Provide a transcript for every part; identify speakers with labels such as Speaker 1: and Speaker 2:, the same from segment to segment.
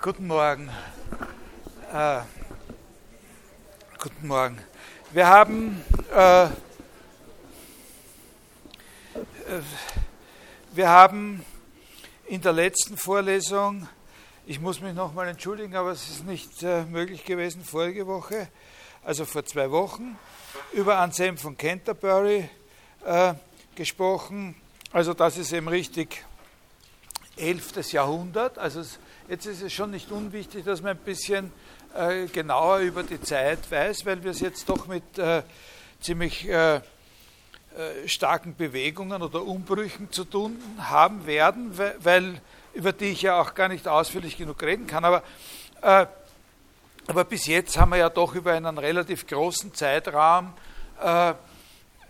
Speaker 1: Guten Morgen. Äh, guten Morgen. Wir haben, äh, äh, wir haben in der letzten Vorlesung, ich muss mich nochmal entschuldigen, aber es ist nicht äh, möglich gewesen, vorige Woche, also vor zwei Wochen, über Anselm von Canterbury äh, gesprochen. Also das ist eben richtig 11. Jahrhundert, also Jetzt ist es schon nicht unwichtig, dass man ein bisschen äh, genauer über die Zeit weiß, weil wir es jetzt doch mit äh, ziemlich äh, starken Bewegungen oder Umbrüchen zu tun haben werden, weil, über die ich ja auch gar nicht ausführlich genug reden kann. Aber, aber bis jetzt haben wir ja doch über einen relativ großen Zeitraum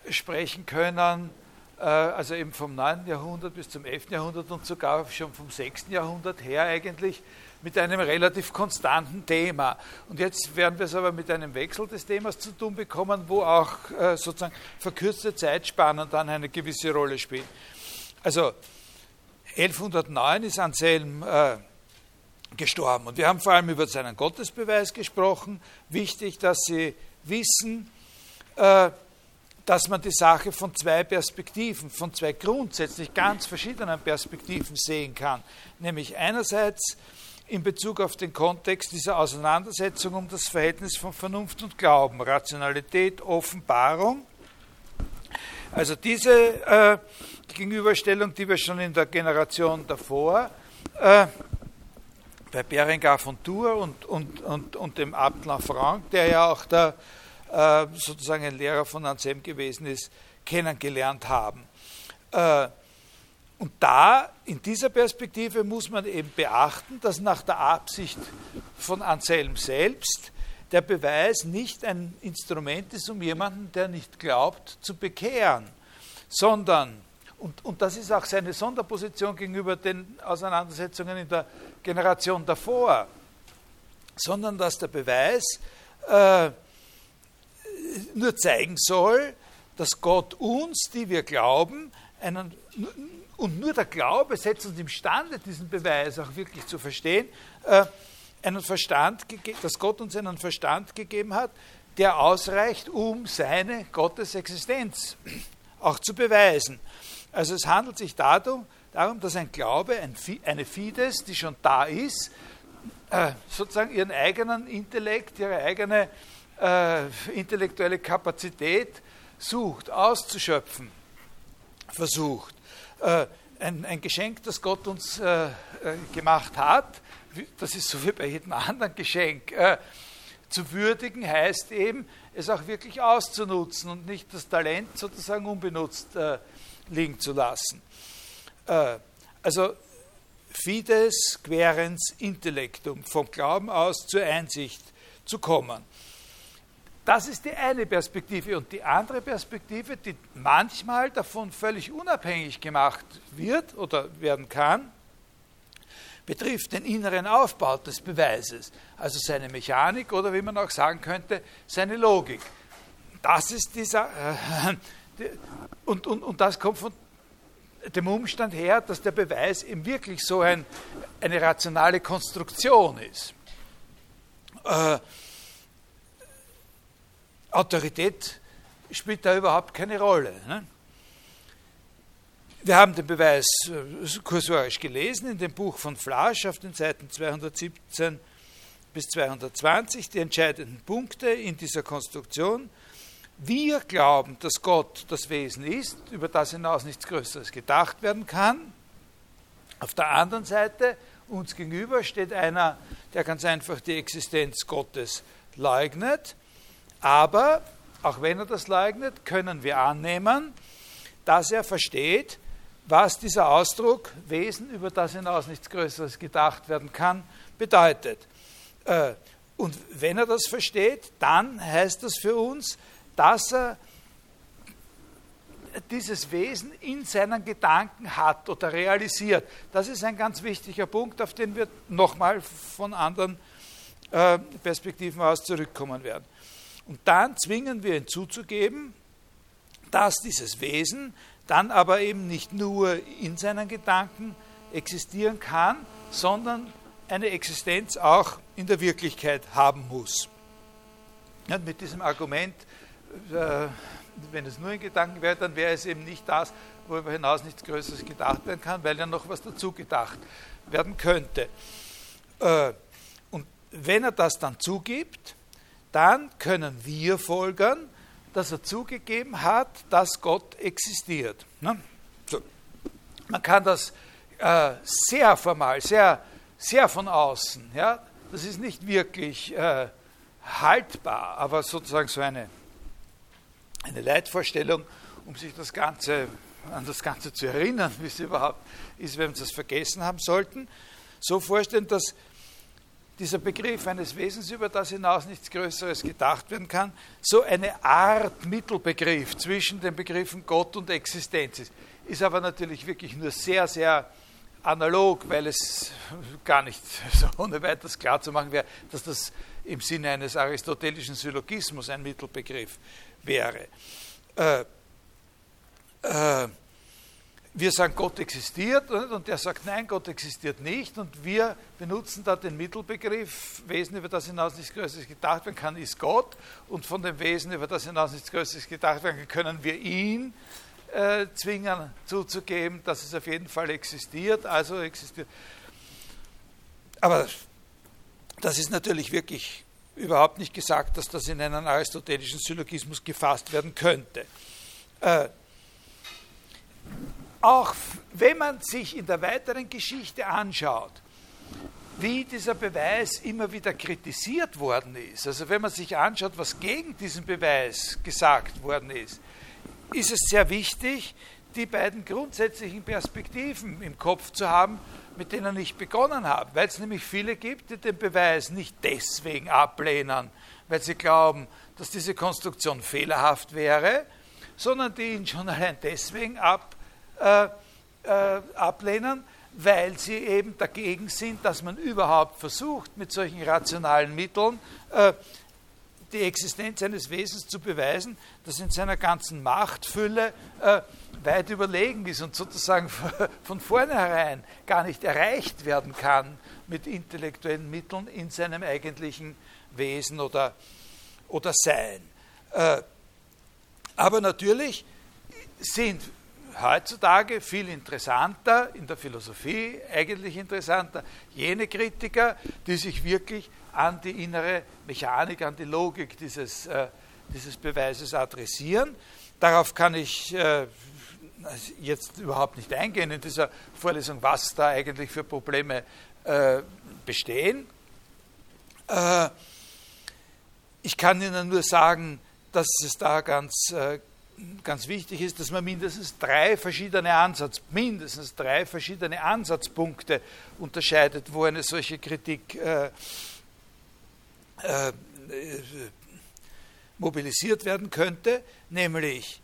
Speaker 1: sprechen können also eben vom 9. Jahrhundert bis zum 11. Jahrhundert und sogar schon vom 6. Jahrhundert her eigentlich mit einem relativ konstanten Thema. Und jetzt werden wir es aber mit einem Wechsel des Themas zu tun bekommen, wo auch äh, sozusagen verkürzte Zeitspannen dann eine gewisse Rolle spielen. Also 1109 ist Anselm äh, gestorben und wir haben vor allem über seinen Gottesbeweis gesprochen. Wichtig, dass Sie wissen, äh, dass man die Sache von zwei Perspektiven, von zwei grundsätzlich ganz verschiedenen Perspektiven sehen kann. Nämlich einerseits in Bezug auf den Kontext dieser Auseinandersetzung um das Verhältnis von Vernunft und Glauben, Rationalität, Offenbarung. Also diese äh, Gegenüberstellung, die wir schon in der Generation davor äh, bei Berengar von Tours und, und, und, und dem Abt Lanfranc, der ja auch der äh, sozusagen ein Lehrer von Anselm gewesen ist, kennengelernt haben. Äh, und da, in dieser Perspektive, muss man eben beachten, dass nach der Absicht von Anselm selbst der Beweis nicht ein Instrument ist, um jemanden, der nicht glaubt, zu bekehren, sondern, und, und das ist auch seine Sonderposition gegenüber den Auseinandersetzungen in der Generation davor, sondern dass der Beweis äh, nur zeigen soll, dass Gott uns, die wir glauben, einen, und nur der Glaube setzt uns imstande, diesen Beweis auch wirklich zu verstehen, äh, einen Verstand, dass Gott uns einen Verstand gegeben hat, der ausreicht, um seine Gottesexistenz auch zu beweisen. Also es handelt sich darum, darum dass ein Glaube, eine Fides, die schon da ist, äh, sozusagen ihren eigenen Intellekt, ihre eigene äh, intellektuelle Kapazität sucht, auszuschöpfen, versucht. Äh, ein, ein, Geschenk, das Gott uns äh, äh gemacht hat, das ist so wie bei jedem anderen Geschenk, äh, zu würdigen heißt eben, es auch wirklich auszunutzen und nicht das Talent sozusagen unbenutzt äh, liegen zu lassen. also Fides querens intellectum, vom Glauben aus zur Einsicht zu kommen. Das ist die eine Perspektive. Und die andere Perspektive, die manchmal davon völlig unabhängig gemacht wird oder werden kann, betrifft den inneren Aufbau des Beweises, also seine Mechanik oder wie man auch sagen könnte, seine Logik. Das ist dieser, äh, und, und, und das kommt von dem Umstand her, dass der Beweis eben wirklich so ein, eine rationale Konstruktion ist. Äh, Autorität spielt da überhaupt keine Rolle. Ne? Wir haben den Beweis äh, kursorisch gelesen in dem Buch von Flasch auf den Seiten 217 bis 220, die entscheidenden Punkte in dieser Konstruktion. Wir glauben, dass Gott das Wesen ist, über das hinaus nichts Größeres gedacht werden kann. Auf der anderen Seite, uns gegenüber, steht einer, der ganz einfach die Existenz Gottes leugnet aber, auch wenn er das leugnet, können wir annehmen, dass er versteht, was dieser Ausdruck Wesen, über das hinaus nichts Größeres gedacht werden kann, bedeutet. Äh, und wenn er das versteht, dann heißt das für uns, dass er dieses Wesen in seinen Gedanken hat oder realisiert. Das ist ein ganz wichtiger Punkt, auf den wir nochmal von anderen äh, Perspektiven aus zurückkommen werden. Und dann zwingen wir ihn zuzugeben, dass dieses Wesen dann aber eben nicht nur in seinen Gedanken existieren kann, sondern eine Existenz auch in der Wirklichkeit haben muss. Und mit diesem Argument, äh, wenn es nur in Gedanken wäre, dann wäre es eben nicht das, worüber hinaus nichts Größeres gedacht werden kann, weil ja noch was dazu gedacht werden könnte. Äh, und wenn er das dann zugibt, dann können wir folgern, dass er zugegeben hat, dass Gott existiert. Ne? So. Man kann das äh, sehr formal, sehr, sehr von außen, ja, das ist nicht wirklich äh, haltbar, aber sozusagen so eine, eine Leitvorstellung, um sich das Ganze, an das Ganze zu erinnern, wie es überhaupt ist, wenn wir es vergessen haben sollten, so vorstellen, dass dieser Begriff eines Wesens, über das hinaus nichts Größeres gedacht werden kann, so eine Art Mittelbegriff zwischen den Begriffen Gott und Existenz ist. Ist aber natürlich wirklich nur sehr, sehr analog, weil es gar nicht so ohne weiteres klar zu machen wäre, dass das im Sinne eines aristotelischen Syllogismus ein Mittelbegriff wäre. Äh, äh, wir sagen, Gott existiert und der sagt, nein, Gott existiert nicht und wir benutzen da den Mittelbegriff, Wesen, über das hinaus nichts Größeres gedacht werden kann, ist Gott und von dem Wesen, über das hinaus nichts Größeres gedacht werden kann, können wir ihn äh, zwingen zuzugeben, dass es auf jeden Fall existiert, also existiert. Aber das ist natürlich wirklich überhaupt nicht gesagt, dass das in einen aristotelischen Syllogismus gefasst werden könnte. Äh, auch wenn man sich in der weiteren Geschichte anschaut, wie dieser Beweis immer wieder kritisiert worden ist, also wenn man sich anschaut, was gegen diesen Beweis gesagt worden ist, ist es sehr wichtig, die beiden grundsätzlichen Perspektiven im Kopf zu haben, mit denen ich begonnen habe, weil es nämlich viele gibt, die den Beweis nicht deswegen ablehnen, weil sie glauben, dass diese Konstruktion fehlerhaft wäre, sondern die ihn schon allein deswegen ab, äh, äh, ablehnen, weil sie eben dagegen sind, dass man überhaupt versucht, mit solchen rationalen Mitteln äh, die Existenz eines Wesens zu beweisen, das in seiner ganzen Machtfülle äh, weit überlegen ist und sozusagen von vornherein gar nicht erreicht werden kann mit intellektuellen Mitteln in seinem eigentlichen Wesen oder, oder Sein. Äh, aber natürlich sind heutzutage viel interessanter, in der Philosophie eigentlich interessanter, jene Kritiker, die sich wirklich an die innere Mechanik, an die Logik dieses, äh, dieses Beweises adressieren. Darauf kann ich äh, jetzt überhaupt nicht eingehen in dieser Vorlesung, was da eigentlich für Probleme äh, bestehen. Äh, ich kann Ihnen nur sagen, dass es da ganz, äh, ganz wichtig ist, dass man mindestens drei verschiedene Ansatz, mindestens drei verschiedene Ansatzpunkte unterscheidet, wo eine solche Kritik äh, äh, mobilisiert werden könnte, nämlich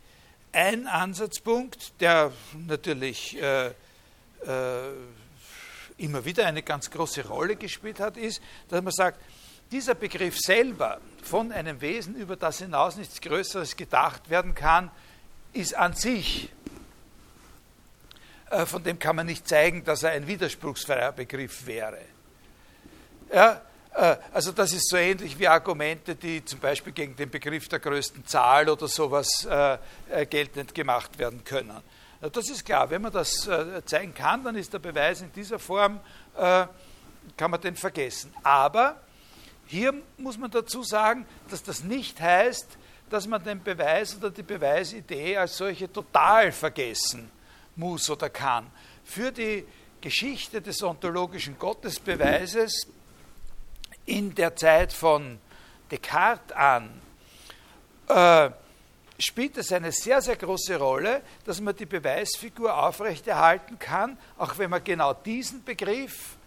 Speaker 1: ein Ansatzpunkt, der natürlich äh, äh, immer wieder eine ganz große Rolle gespielt hat, ist, dass man sagt, dieser Begriff selber von einem Wesen, über das hinaus nichts Größeres gedacht werden kann, ist an sich, äh, von dem kann man nicht zeigen, dass er ein widerspruchsfreier Begriff wäre. Ja, äh, also das ist so ähnlich wie Argumente, die zum Beispiel gegen den Begriff der größten Zahl oder sowas äh, geltend gemacht werden können. Das ist klar, wenn man das zeigen kann, dann ist der Beweis in dieser Form, kann man den vergessen. Aber hier muss man dazu sagen, dass das nicht heißt, dass man den Beweis oder die Beweisidee als solche total vergessen muss oder kann. Für die Geschichte des ontologischen Gottesbeweises in der Zeit von Descartes an, äh, spielt es eine sehr, sehr große Rolle, dass man die Beweisfigur aufrechterhalten kann, auch wenn man genau diesen Begriff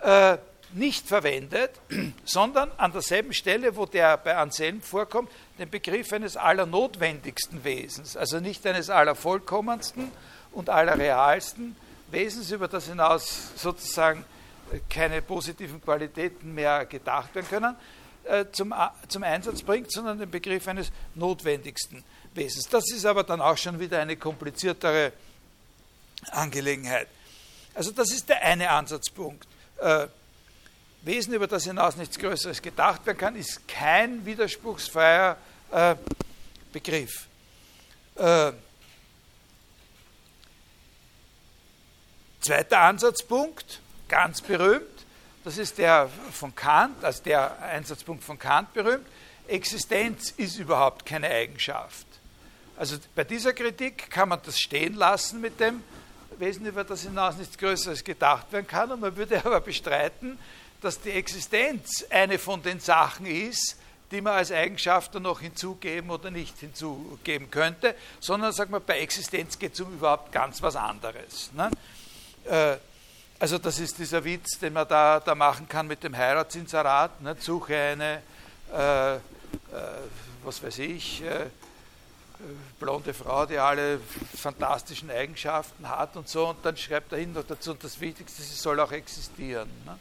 Speaker 1: äh, nicht verwendet, sondern an derselben Stelle, wo der bei Anselm vorkommt, den Begriff eines allernotwendigsten Wesens, also nicht eines allervollkommensten und allerrealsten Wesens, über das hinaus sozusagen keine positiven Qualitäten mehr gedacht werden können, äh, zum, zum Einsatz bringt, sondern den Begriff eines notwendigsten Wesens. Das ist aber dann auch schon wieder eine kompliziertere Angelegenheit. Also das ist der eine Ansatzpunkt äh, Wesen, über das hinaus nichts Größeres gedacht werden kann, ist kein widerspruchsfreier äh, Begriff. Äh, zweiter Ansatzpunkt, ganz berühmt, das ist der von Kant, also der Einsatzpunkt von Kant berühmt, Existenz ist überhaupt keine Eigenschaft. Also bei dieser Kritik kann man das stehen lassen mit dem Wesen, über das hinaus nichts Größeres gedacht werden kann. Und man würde aber bestreiten, dass die Existenz eine von den Sachen ist, die man als Eigenschaft dann noch hinzugeben oder nicht hinzugeben könnte, sondern sagt man, bei Existenz geht es um überhaupt ganz was anderes. Ne? Äh, also das ist dieser Witz, den man da, da machen kann mit dem Heiratsinserat. Ne? Suche eine, äh, äh, was weiß ich, äh, blonde Frau, die alle fantastischen Eigenschaften hat und so, und dann schreibt er hin noch dazu, und das Wichtigste, sie soll auch existieren. Ne?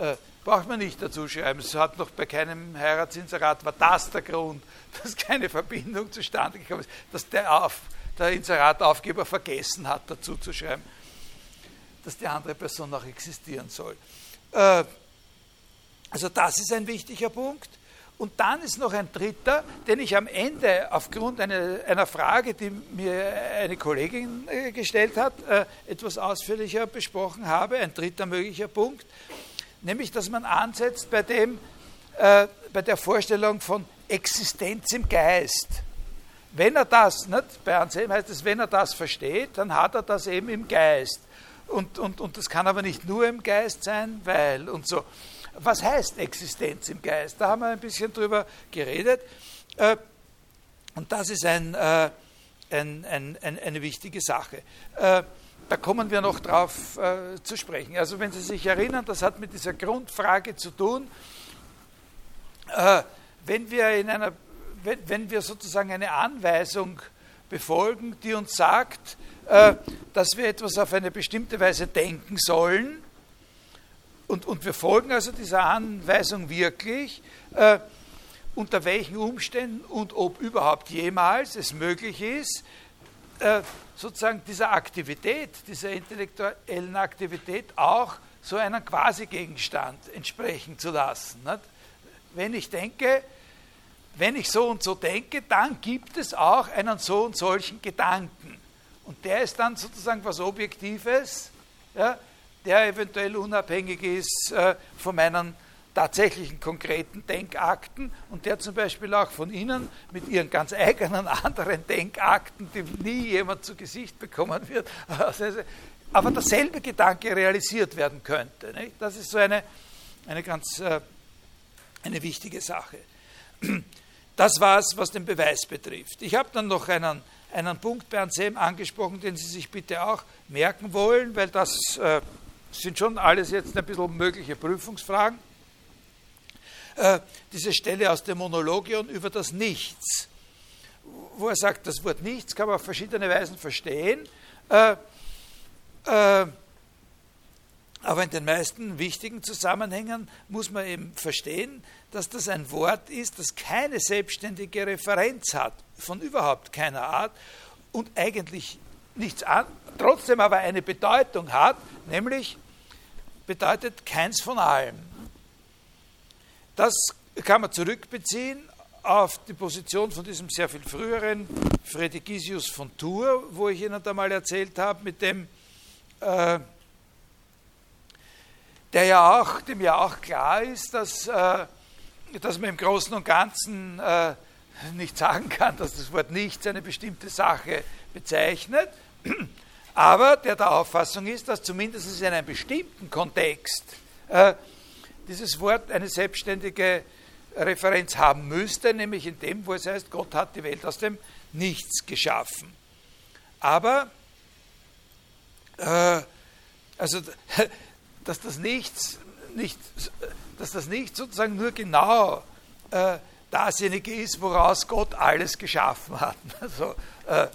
Speaker 1: Äh, braucht man nicht dazu schreiben. Es hat noch bei keinem Heiratsinserat, war das der Grund, dass keine Verbindung zustande gekommen ist, dass der, Auf, der Inserataufgeber vergessen hat, dazu zu schreiben, dass die andere Person auch existieren soll. Äh, also das ist ein wichtiger Punkt. Und dann ist noch ein dritter, den ich am Ende aufgrund einer, einer Frage, die mir eine Kollegin äh, gestellt hat, äh, etwas ausführlicher besprochen habe. Ein dritter möglicher Punkt, nämlich dass man ansetzt bei, dem, äh, bei der Vorstellung von Existenz im Geist. Wenn er das, nicht, bei Anselm heißt es, wenn er das versteht, dann hat er das eben im Geist. Und, und, und das kann aber nicht nur im Geist sein, weil und so was heißt Existenz im Geist? Da haben wir ein bisschen drüber geredet. Äh, und das ist ein, äh, ein, ein, eine wichtige Sache. Äh, da kommen wir noch drauf zu sprechen. Also wenn Sie sich erinnern, das hat mit dieser Grundfrage zu tun, wenn wir, in einer, wenn, wenn wir sozusagen eine Anweisung befolgen, die uns sagt, dass wir etwas auf eine bestimmte Weise denken sollen, und, und wir folgen also dieser Anweisung wirklich, äh, unter welchen Umständen und ob überhaupt jemals es möglich ist, äh, sozusagen dieser Aktivität, dieser intellektuellen Aktivität auch so einen Quasi-Gegenstand entsprechen zu lassen. Wenn ich denke, wenn ich so und so denke, dann gibt es auch einen so und solchen Gedanken. Und der ist dann sozusagen was Objektives, ja, der eventuell unabhängig ist äh, von meinen tatsächlichen konkreten Denkakten und der zum Beispiel auch von Ihnen mit Ihren ganz eigenen anderen Denkakten, die nie jemand zu Gesicht bekommen wird, aber derselbe Gedanke realisiert werden könnte. Nicht? Das ist so eine, eine ganz äh, eine wichtige Sache. Das war es, was den Beweis betrifft. Ich habe dann noch einen, einen Punkt bei Anselm angesprochen, den Sie sich bitte auch merken wollen, weil das äh, sind schon alles jetzt ein bisschen mögliche Prüfungsfragen. Äh, diese Stelle aus dem Monologion über das Nichts, wo er sagt, das Wort Nichts kann man auf verschiedene Weisen verstehen, äh, äh, aber in den meisten wichtigen Zusammenhängen muss man eben verstehen, dass das ein Wort ist, das keine selbstständige Referenz hat, von überhaupt keiner Art und eigentlich nichts an, trotzdem aber eine Bedeutung hat, nämlich bedeutet keins von allem. Das kann man zurückbeziehen auf die Position von diesem sehr viel früheren Fredegisius von Tours, wo ich Ihnen da mal erzählt habe, mit dem, äh, der ja auch, dem ja auch klar ist, dass, äh, dass man im Großen und Ganzen äh, nicht sagen kann, dass das Wort nichts eine bestimmte Sache bezeichnet, aber der der Auffassung ist, dass zumindest in einem bestimmten Kontext äh, dieses Wort eine selbstständige Referenz haben müsste, nämlich in dem, wo es heißt, Gott hat die Welt aus dem Nichts geschaffen. Aber, äh, also, dass das Nichts, nicht, dass das Nichts sozusagen nur genau äh, dasjenige ist, woraus Gott alles geschaffen hat. Also, äh,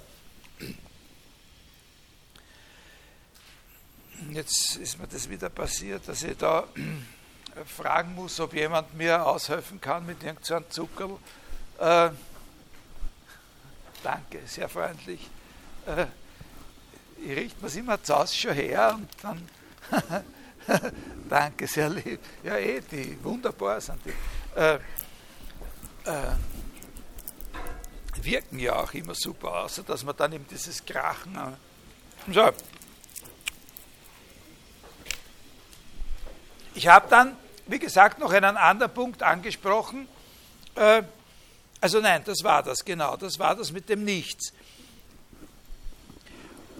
Speaker 1: Jetzt ist mir das wieder passiert, dass ich da fragen muss, ob jemand mir aushelfen kann mit irgendeinem Zuckerl. Äh, danke, sehr freundlich. Äh, ich richte mir immer zu Hause schon her und dann Danke, sehr lieb. Ja, eh, die wunderbar sind die. Äh, äh, wirken ja auch immer super, außer dass man dann eben dieses Krachen. So. Ich habe dann, wie gesagt, noch einen anderen Punkt angesprochen. Äh, also nein, das war das, genau, das war das mit dem Nichts.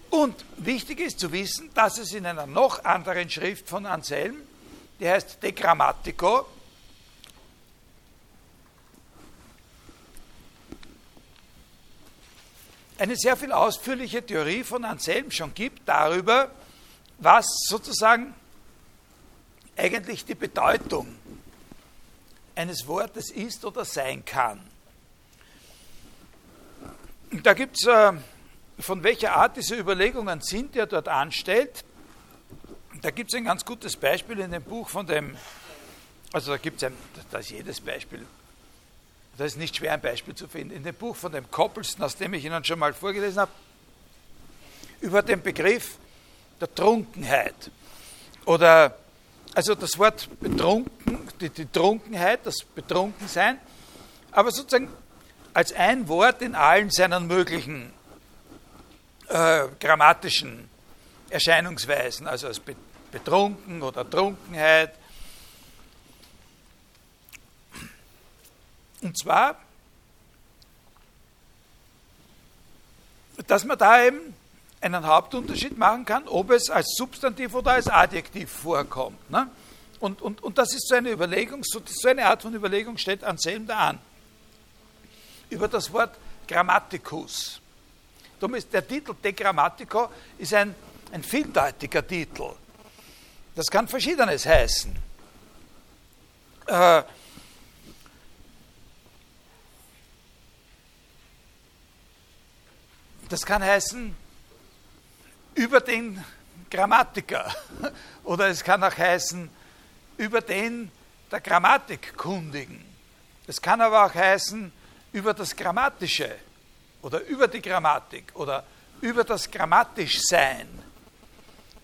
Speaker 1: Und wichtig ist zu wissen, dass es in einer noch anderen Schrift von Anselm, die heißt De Grammatico, eine sehr viel ausführliche Theorie von Anselm schon gibt darüber, was sozusagen eigentlich die Bedeutung eines Wortes ist oder sein kann. Da gibt es äh, von welcher Art diese Überlegungen sind, die er dort anstellt. Da gibt es ein ganz gutes Beispiel in dem Buch von dem, also da gibt es ein, da ist jedes Beispiel, da ist nicht schwer ein Beispiel zu finden, in dem Buch von dem Coppelsten, aus dem ich Ihnen schon mal vorgelesen habe, über den Begriff der Trunkenheit. Oder, also das Wort betrunken, die, die Trunkenheit, das Betrunkensein, aber sozusagen als ein Wort in allen seinen möglichen äh, grammatischen Erscheinungsweisen, also als betrunken oder Trunkenheit. Und zwar, dass man da eben einen Hauptunterschied machen kann, ob es als Substantiv oder als Adjektiv vorkommt. Ne? Und, und, und das ist so eine Überlegung, so, so eine Art von Überlegung steht Anselm da an. Über das Wort Grammaticus. Darum ist der Titel De Grammatico ist ein, ein vieldeutiger Titel. Das kann Verschiedenes heißen. Äh, das kann heißen über den Grammatiker oder es kann auch heißen über den der Grammatikkundigen. Es kann aber auch heißen über das Grammatische oder über die Grammatik oder über das Grammatischsein.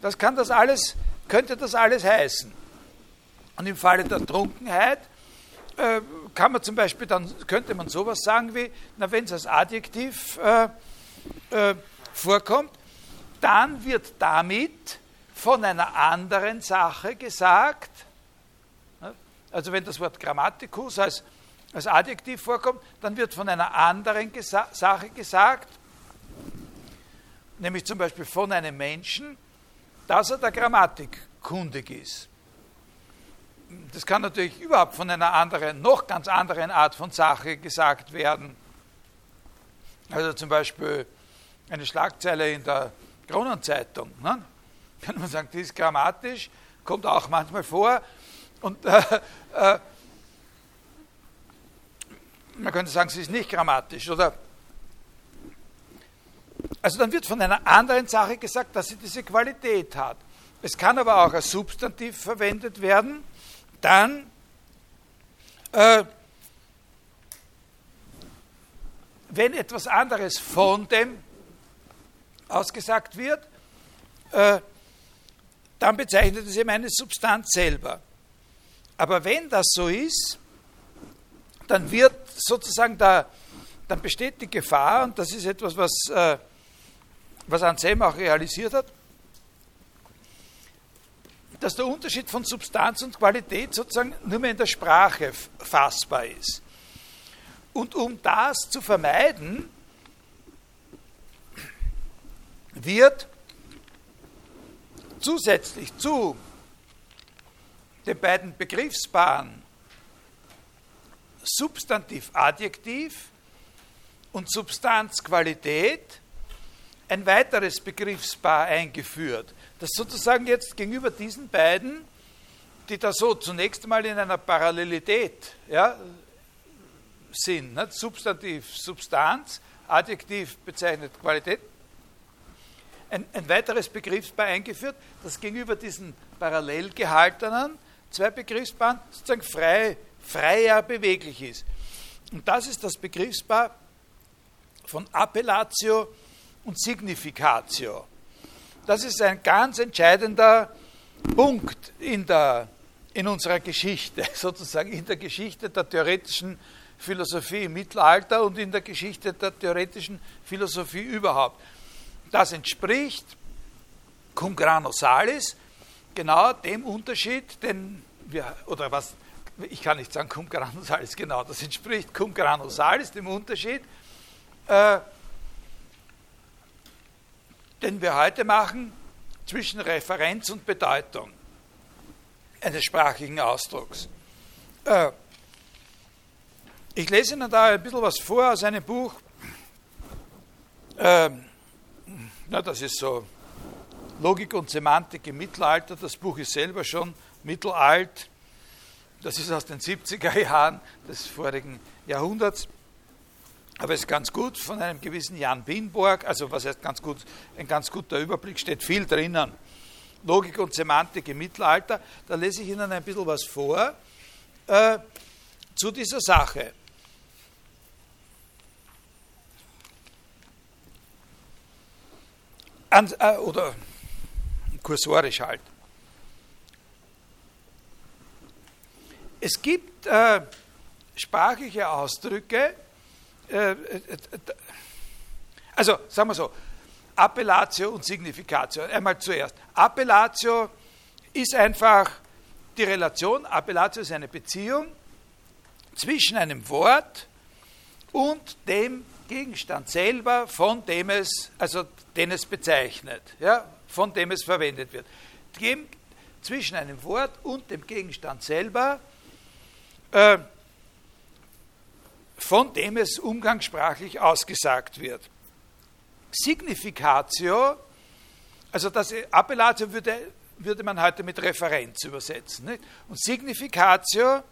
Speaker 1: Das kann das alles, könnte das alles heißen. Und im Falle der Trunkenheit äh, kann man zum Beispiel dann, könnte man sowas sagen wie, na wenn es als Adjektiv äh, äh, vorkommt, dann wird damit von einer anderen Sache gesagt, also wenn das Wort Grammatikus als als Adjektiv vorkommt, dann wird von einer anderen Gesa Sache gesagt, nämlich zum Beispiel von einem Menschen, dass er der Grammatik kundig ist. Das kann natürlich überhaupt von einer anderen, noch ganz anderen Art von Sache gesagt werden. Also zum Beispiel eine Schlagzeile in der Kronenzeitung. Ne? Kann man sagen, die ist grammatisch, kommt auch manchmal vor. Und äh, äh, man könnte sagen, sie ist nicht grammatisch, oder? Also dann wird von einer anderen Sache gesagt, dass sie diese Qualität hat. Es kann aber auch als Substantiv verwendet werden. Dann äh, wenn etwas anderes von dem ausgesagt wird, äh, dann bezeichnet es eben eine Substanz selber. Aber wenn das so ist, dann wird sozusagen da, dann besteht die Gefahr, und das ist etwas, was, äh, was Anselm auch realisiert hat, dass der Unterschied von Substanz und Qualität sozusagen nur mehr in der Sprache fassbar ist. Und um das zu vermeiden, wird zusätzlich zu den beiden Begriffspaaren Substantiv Adjektiv und Substanz Qualität ein weiteres Begriffspaar eingeführt, das sozusagen jetzt gegenüber diesen beiden, die da so zunächst einmal in einer Parallelität ja, sind, nicht? Substantiv Substanz, Adjektiv bezeichnet Qualität, ein, ein weiteres Begriffspaar eingeführt, das gegenüber diesen parallel gehaltenen zwei Begriffspaaren sozusagen frei freier beweglich ist. Und das ist das Begriffspaar von Appellatio und Significatio. Das ist ein ganz entscheidender Punkt in, der, in unserer Geschichte, sozusagen in der Geschichte der theoretischen Philosophie im Mittelalter und in der Geschichte der theoretischen Philosophie überhaupt. Das entspricht cum grano salis genau dem Unterschied, den wir, oder was, ich kann nicht sagen cum grano salis genau, das entspricht cum grano salis, dem Unterschied, äh, den wir heute machen zwischen Referenz und Bedeutung eines sprachlichen Ausdrucks. Äh, ich lese Ihnen da ein bisschen was vor aus einem Buch. Äh, na, das ist so Logik und Semantik im Mittelalter. Das Buch ist selber schon mittelalt. Das ist aus den 70er Jahren des vorigen Jahrhunderts. Aber es ist ganz gut von einem gewissen Jan Binborg, also was heißt ganz gut, ein ganz guter Überblick, steht viel drinnen. Logik und Semantik im Mittelalter, da lese ich Ihnen ein bisschen was vor äh, zu dieser Sache. An, äh, oder kursorisch halt. Es gibt äh, sprachliche Ausdrücke, äh, äh, also sagen wir so, Appellatio und Significatio. Einmal zuerst. Appellatio ist einfach die Relation, Appellatio ist eine Beziehung zwischen einem Wort und dem Gegenstand selber, von dem es, also den es bezeichnet, ja, von dem es verwendet wird. Zwischen einem Wort und dem Gegenstand selber äh, von dem es umgangssprachlich ausgesagt wird. Significatio, also das Appellatio würde, würde man heute mit Referenz übersetzen. Nicht? Und Significatio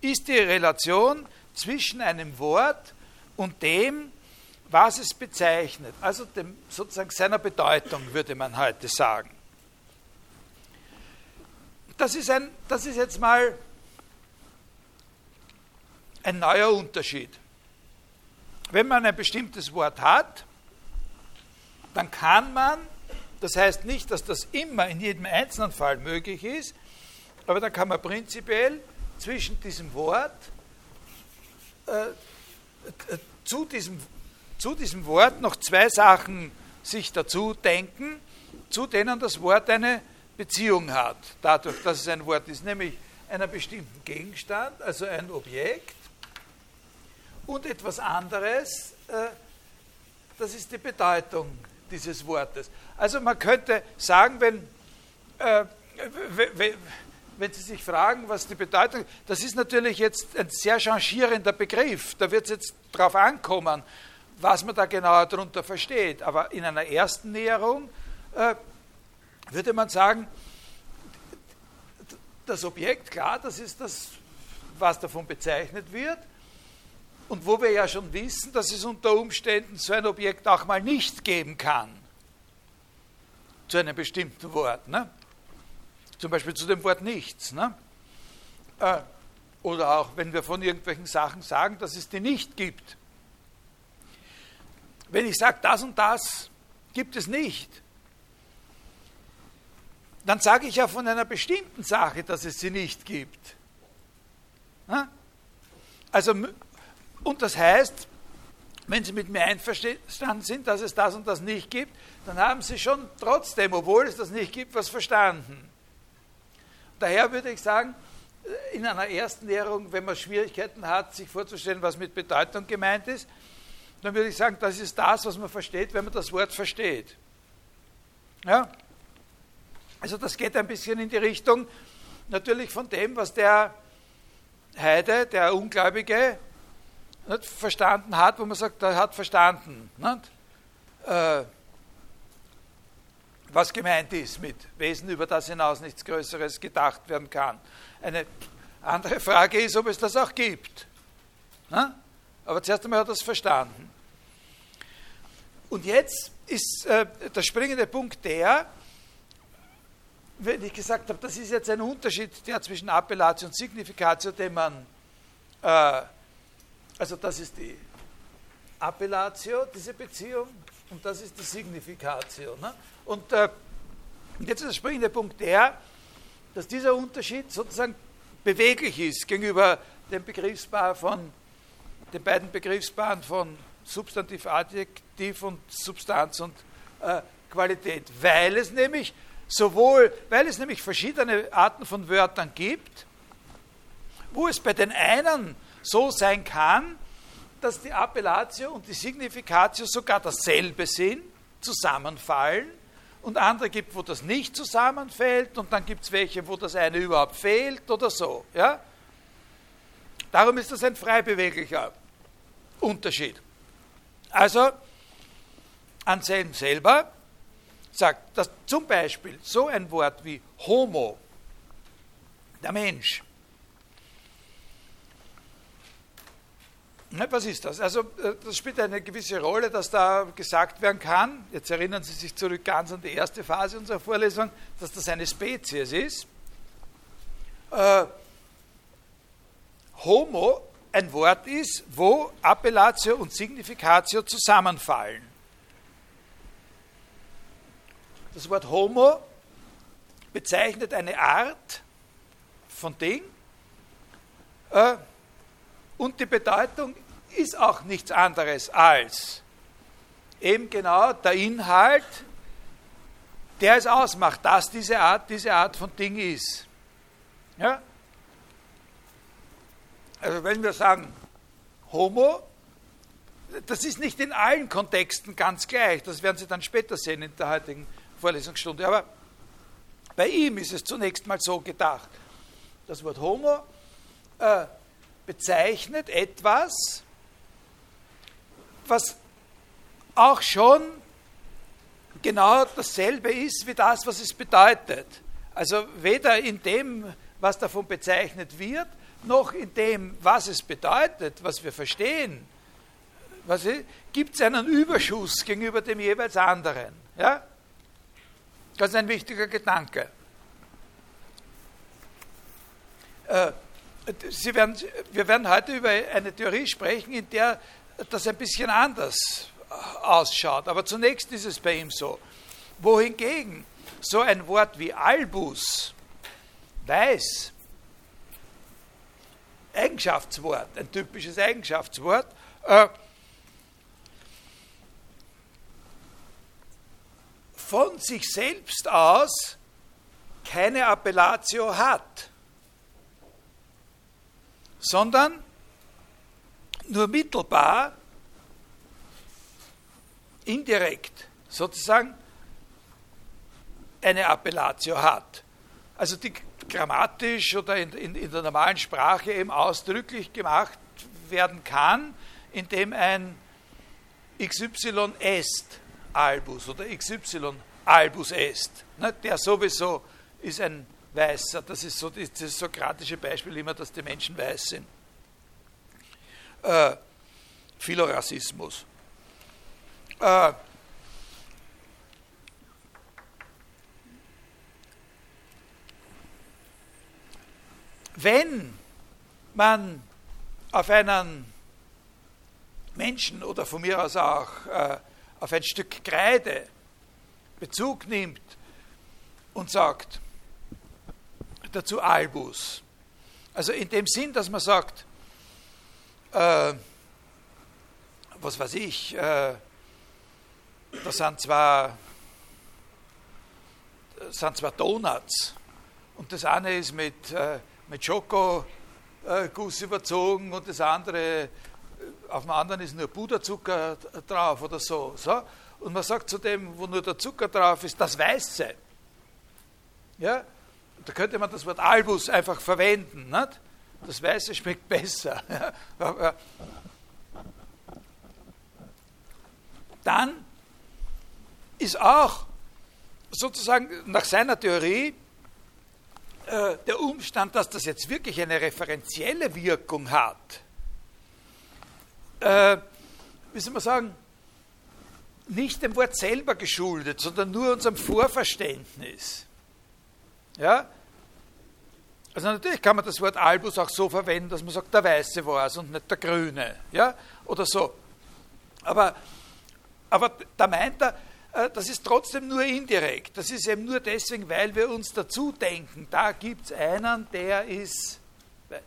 Speaker 1: ist die Relation zwischen einem Wort und dem, was es bezeichnet, also dem, sozusagen seiner Bedeutung, würde man heute sagen. Das ist, ein, das ist jetzt mal ein neuer Unterschied. Wenn man ein bestimmtes Wort hat, dann kann man, das heißt nicht, dass das immer in jedem einzelnen Fall möglich ist, aber dann kann man prinzipiell zwischen diesem Wort, äh, zu, diesem, zu diesem Wort noch zwei Sachen sich dazu denken, zu denen das Wort eine Beziehung hat, dadurch, dass es ein Wort ist, nämlich einer bestimmten Gegenstand, also ein Objekt, und etwas anderes, äh, das ist die Bedeutung dieses Wortes. Also man könnte sagen, wenn, äh, wenn Sie sich fragen, was die Bedeutung ist, das ist natürlich jetzt ein sehr changierender Begriff. Da wird es jetzt darauf ankommen, was man da genauer darunter versteht. Aber in einer ersten Näherung äh, würde man sagen, das Objekt, klar, das ist das, was davon bezeichnet wird. Und wo wir ja schon wissen, dass es unter Umständen so ein Objekt auch mal nicht geben kann. Zu einem bestimmten Wort. Ne? Zum Beispiel zu dem Wort nichts. Ne? Äh, oder auch, wenn wir von irgendwelchen Sachen sagen, dass es die nicht gibt. Wenn ich sage, das und das gibt es nicht, dann sage ich ja von einer bestimmten Sache, dass es sie nicht gibt. Ne? Also und das heißt, wenn Sie mit mir einverstanden sind, dass es das und das nicht gibt, dann haben Sie schon trotzdem, obwohl es das nicht gibt, was verstanden. Daher würde ich sagen, in einer ersten Lehrung, wenn man Schwierigkeiten hat, sich vorzustellen, was mit Bedeutung gemeint ist, dann würde ich sagen, das ist das, was man versteht, wenn man das Wort versteht. Ja? Also das geht ein bisschen in die Richtung natürlich von dem, was der Heide, der Ungläubige, nicht, verstanden hat, wo man sagt, er hat verstanden, äh, was gemeint ist mit Wesen, über das hinaus nichts Größeres gedacht werden kann. Eine andere Frage ist, ob es das auch gibt. Ne? Aber zuerst einmal hat er es verstanden. Und jetzt ist äh, der springende Punkt der, wenn ich gesagt habe, das ist jetzt ein Unterschied der zwischen Appellatio und Significatio, den man äh, also das ist die Appellatio, diese Beziehung, und das ist die Significatio. Ne? Und äh, jetzt ist der springende Punkt der, dass dieser Unterschied sozusagen beweglich ist gegenüber dem Begriffspaar von den beiden Begriffspaaren von Substantiv, Adjektiv und Substanz und äh, Qualität, weil es nämlich sowohl, weil es nämlich verschiedene Arten von Wörtern gibt, wo es bei den einen so sein kann, dass die Appellatio und die Significatio sogar dasselbe sind, zusammenfallen, und andere gibt, wo das nicht zusammenfällt, und dann gibt es welche, wo das eine überhaupt fehlt oder so. Ja? Darum ist das ein frei beweglicher Unterschied. Also, Anselm selber sagt, dass zum Beispiel so ein Wort wie Homo, der Mensch, was ist das? Also, äh, das spielt eine gewisse Rolle, dass da gesagt werden kann, jetzt erinnern Sie sich zurück ganz an die erste Phase unserer Vorlesung, dass das eine Spezies ist. Äh, Homo ein Wort ist, wo Appellatio und Significatio zusammenfallen. Das Wort Homo bezeichnet eine Art von Ding äh, und die Bedeutung ist auch nichts anderes als eben genau der Inhalt, der es ausmacht, dass diese Art diese Art von Ding ist. Ja? Also wenn wir sagen Homo, das ist nicht in allen Kontexten ganz gleich, das werden Sie dann später sehen in der heutigen Vorlesungsstunde, aber bei ihm ist es zunächst mal so gedacht. Das Wort Homo äh, bezeichnet etwas, was auch schon genau dasselbe ist wie das, was es bedeutet. Also weder in dem, was davon bezeichnet wird, noch in dem, was es bedeutet, was wir verstehen, gibt es einen Überschuss gegenüber dem jeweils anderen. Ja? Das ist ein wichtiger Gedanke. Äh, Sie werden, wir werden heute über eine Theorie sprechen, in der das ein bisschen anders ausschaut. Aber zunächst ist es bei ihm so. Wohingegen so ein Wort wie Albus, weiß, Eigenschaftswort, ein typisches Eigenschaftswort. Äh, von sich selbst aus keine Appellatio hat, sondern nur mittelbar, indirekt sozusagen eine Appellatio hat. Also die grammatisch oder in, in, in der normalen Sprache eben ausdrücklich gemacht werden kann, indem ein XY est albus oder XY albus est. Ne, der sowieso ist ein Weißer. Das ist so das sokratische Beispiel immer, dass die Menschen weiß sind. Äh, Philorassismus. Äh, wenn man auf einen Menschen oder von mir aus auch äh, auf ein Stück Kreide Bezug nimmt und sagt dazu Albus, also in dem Sinn, dass man sagt, äh, was weiß ich, äh, da sind zwar, sind zwar Donuts und das eine ist mit äh, mit Schokoguss überzogen und das andere, äh, auf dem anderen ist nur Puderzucker drauf oder so, so. Und man sagt zu dem, wo nur der Zucker drauf ist, das Weiße. Ja? Da könnte man das Wort Albus einfach verwenden. Nicht? Das Weiße schmeckt besser. Dann ist auch sozusagen nach seiner Theorie äh, der Umstand, dass das jetzt wirklich eine referenzielle Wirkung hat, äh, wie soll man sagen, nicht dem Wort selber geschuldet, sondern nur unserem Vorverständnis. Ja? Also natürlich kann man das Wort Albus auch so verwenden, dass man sagt, der Weiße war es und nicht der Grüne. Ja? Oder so. Aber, aber da meint er, äh, das ist trotzdem nur indirekt. Das ist eben nur deswegen, weil wir uns dazu denken, da gibt es einen, der ist.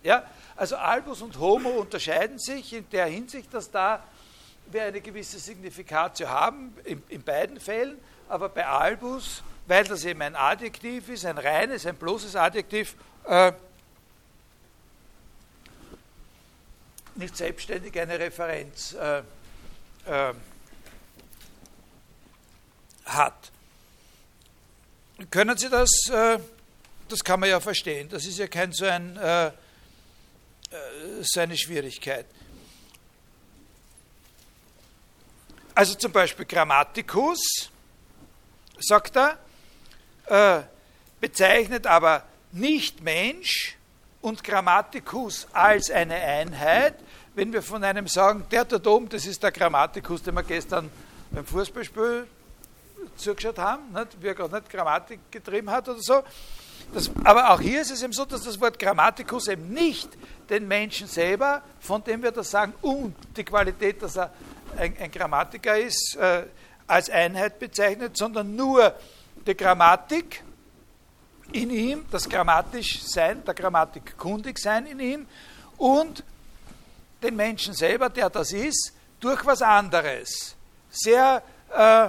Speaker 1: Ja? Also Albus und Homo unterscheiden sich in der Hinsicht, dass da wir eine gewisse Signifikatio haben, in, in beiden Fällen, aber bei Albus, weil das eben ein Adjektiv ist, ein reines, ein bloßes Adjektiv, äh, nicht selbstständig eine Referenz äh, äh, hat. Können Sie das, äh, das kann man ja verstehen, das ist ja kein so, ein, äh, äh, so eine Schwierigkeit. Also zum Beispiel Grammatikus, sagt er, äh, bezeichnet aber nicht Mensch und Grammatikus als eine Einheit. Wenn wir von einem sagen, der dort oben, das ist der Grammatikus, den wir gestern beim Fußballspiel zugeschaut haben, nicht? wie er gerade nicht Grammatik getrieben hat oder so. Das, aber auch hier ist es eben so, dass das Wort Grammatikus eben nicht den Menschen selber, von dem wir das sagen, und die Qualität, dass er ein, ein Grammatiker ist, äh, als Einheit bezeichnet, sondern nur die Grammatik in ihm, das grammatisch Sein, der Grammatik kundig sein in ihm und den Menschen selber, der das ist, durch was anderes. Sehr, äh,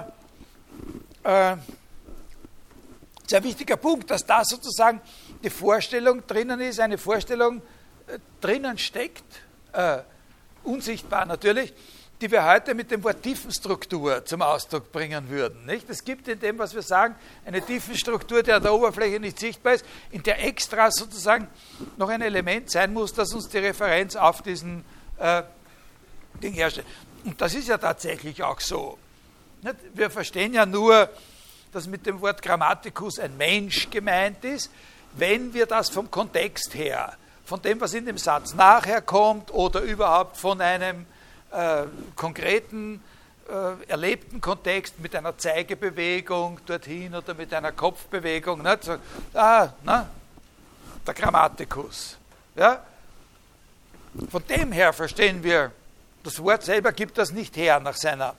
Speaker 1: äh, sehr wichtiger Punkt, dass da sozusagen die Vorstellung drinnen ist, eine Vorstellung äh, drinnen steckt, äh, unsichtbar natürlich, die wir heute mit dem Wort Tiefenstruktur zum Ausdruck bringen würden. Nicht? Es gibt in dem, was wir sagen, eine Tiefenstruktur, die an der Oberfläche nicht sichtbar ist, in der extra sozusagen noch ein Element sein muss, das uns die Referenz auf diesen äh, Ding herstellt. Und das ist ja tatsächlich auch so. Nicht? Wir verstehen ja nur, dass mit dem Wort Grammatikus ein Mensch gemeint ist, wenn wir das vom Kontext her, von dem, was in dem Satz nachher kommt oder überhaupt von einem äh, konkreten, äh, erlebten Kontext mit einer Zeigebewegung dorthin oder mit einer Kopfbewegung. Nicht? So, ah, na, der Grammatikus. Ja? Von dem her verstehen wir, das Wort selber gibt das nicht her nach seiner,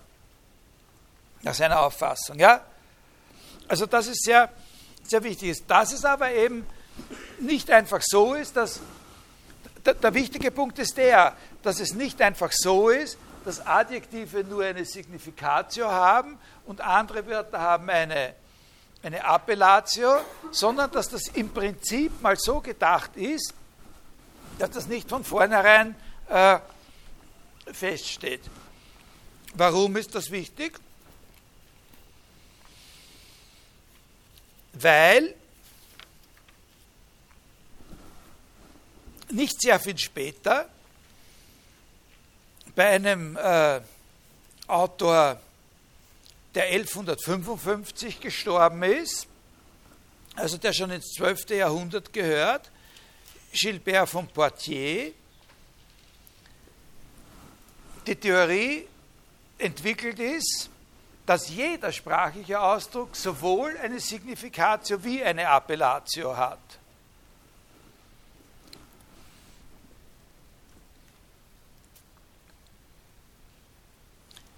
Speaker 1: nach seiner Auffassung. Ja? Also das ist sehr, sehr wichtig. Dass es aber eben nicht einfach so ist, dass der, der wichtige Punkt ist der, dass es nicht einfach so ist, dass Adjektive nur eine Significatio haben und andere Wörter haben eine, eine Appellatio, sondern dass das im Prinzip mal so gedacht ist, dass das nicht von vornherein äh, feststeht. Warum ist das wichtig? Weil nicht sehr viel später bei einem äh, Autor, der 1155 gestorben ist, also der schon ins 12. Jahrhundert gehört, Gilbert von Poitiers, die Theorie entwickelt ist, dass jeder sprachliche Ausdruck sowohl eine Signifikatio wie eine Appellatio hat.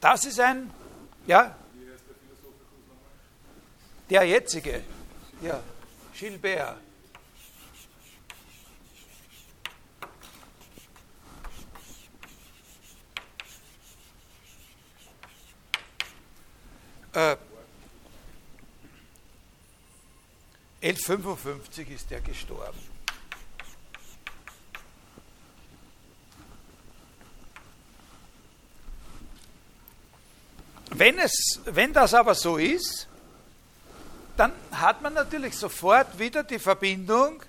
Speaker 1: Das ist ein, ja, der jetzige, ja, Gilbert. Äh, 1155 ist er gestorben. Wenn, es, wenn das aber so ist, dann hat man natürlich sofort wieder die Verbindung,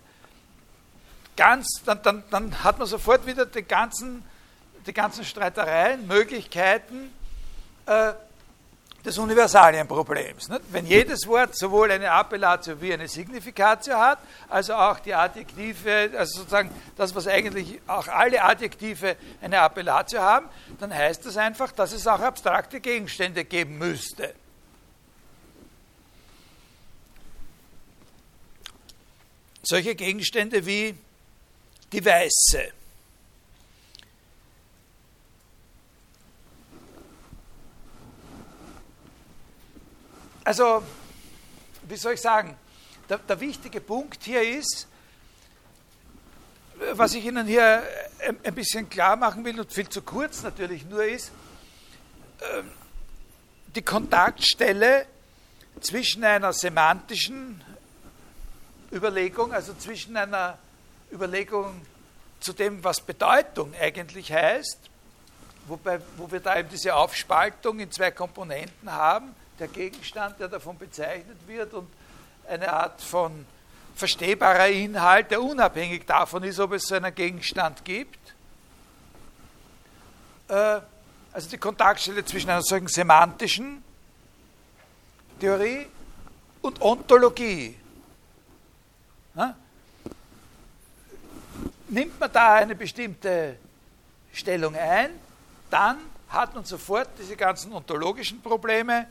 Speaker 1: ganz, dann, dann, dann hat man sofort wieder die ganzen, die ganzen Streitereien, Möglichkeiten, äh, des Universalienproblems. Wenn jedes Wort sowohl eine Appellatio wie eine Significatio hat, also auch die Adjektive, also sozusagen das, was eigentlich auch alle Adjektive eine Appellatio haben, dann heißt das einfach, dass es auch abstrakte Gegenstände geben müsste. Solche Gegenstände wie die Weiße. Also, wie soll ich sagen, der, der wichtige Punkt hier ist, was ich Ihnen hier ein bisschen klar machen will und viel zu kurz natürlich nur ist, ähm, die Kontaktstelle zwischen einer semantischen Überlegung, also zwischen einer Überlegung zu dem, was Bedeutung eigentlich heißt, wobei, wo wir da eben diese Aufspaltung in zwei Komponenten haben, der Gegenstand, der davon bezeichnet wird, und eine Art von verstehbarer Inhalt, der unabhängig davon ist, ob es so einen Gegenstand gibt. Äh, also die Kontaktstelle zwischen einer solchen semantischen Theorie und Ontologie. Nimmt man da eine bestimmte Stellung ein, dann hat man sofort diese ganzen ontologischen Probleme,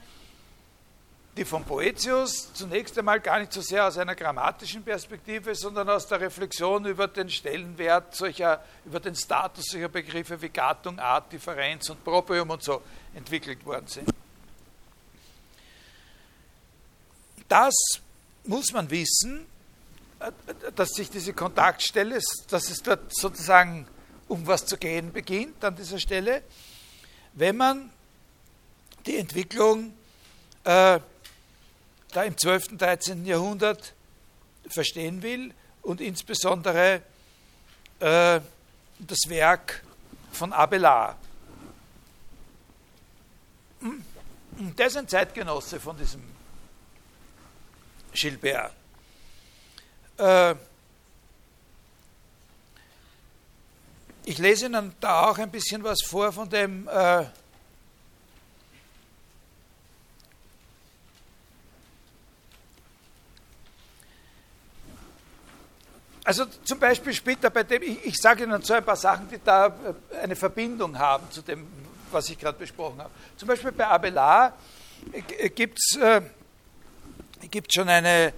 Speaker 1: die von Poetius zunächst einmal gar nicht so sehr aus einer grammatischen Perspektive, sondern aus der Reflexion über den Stellenwert solcher, über den Status solcher Begriffe wie Gattung, Art, Differenz und Proprium und so entwickelt worden sind. Das muss man wissen, dass sich diese Kontaktstelle, dass es dort sozusagen um was zu gehen beginnt an dieser Stelle, wenn man die Entwicklung äh, da im 12. und 13. Jahrhundert verstehen will und insbesondere äh, das Werk von Abelard. Hm? Der ist ein Zeitgenosse von diesem Gilbert. Äh, ich lese Ihnen da auch ein bisschen was vor von dem äh, Also zum Beispiel später bei dem, ich, ich sage Ihnen so ein paar Sachen, die da äh, eine Verbindung haben zu dem, was ich gerade besprochen habe. Zum Beispiel bei Abelard gibt es äh, gibt schon eine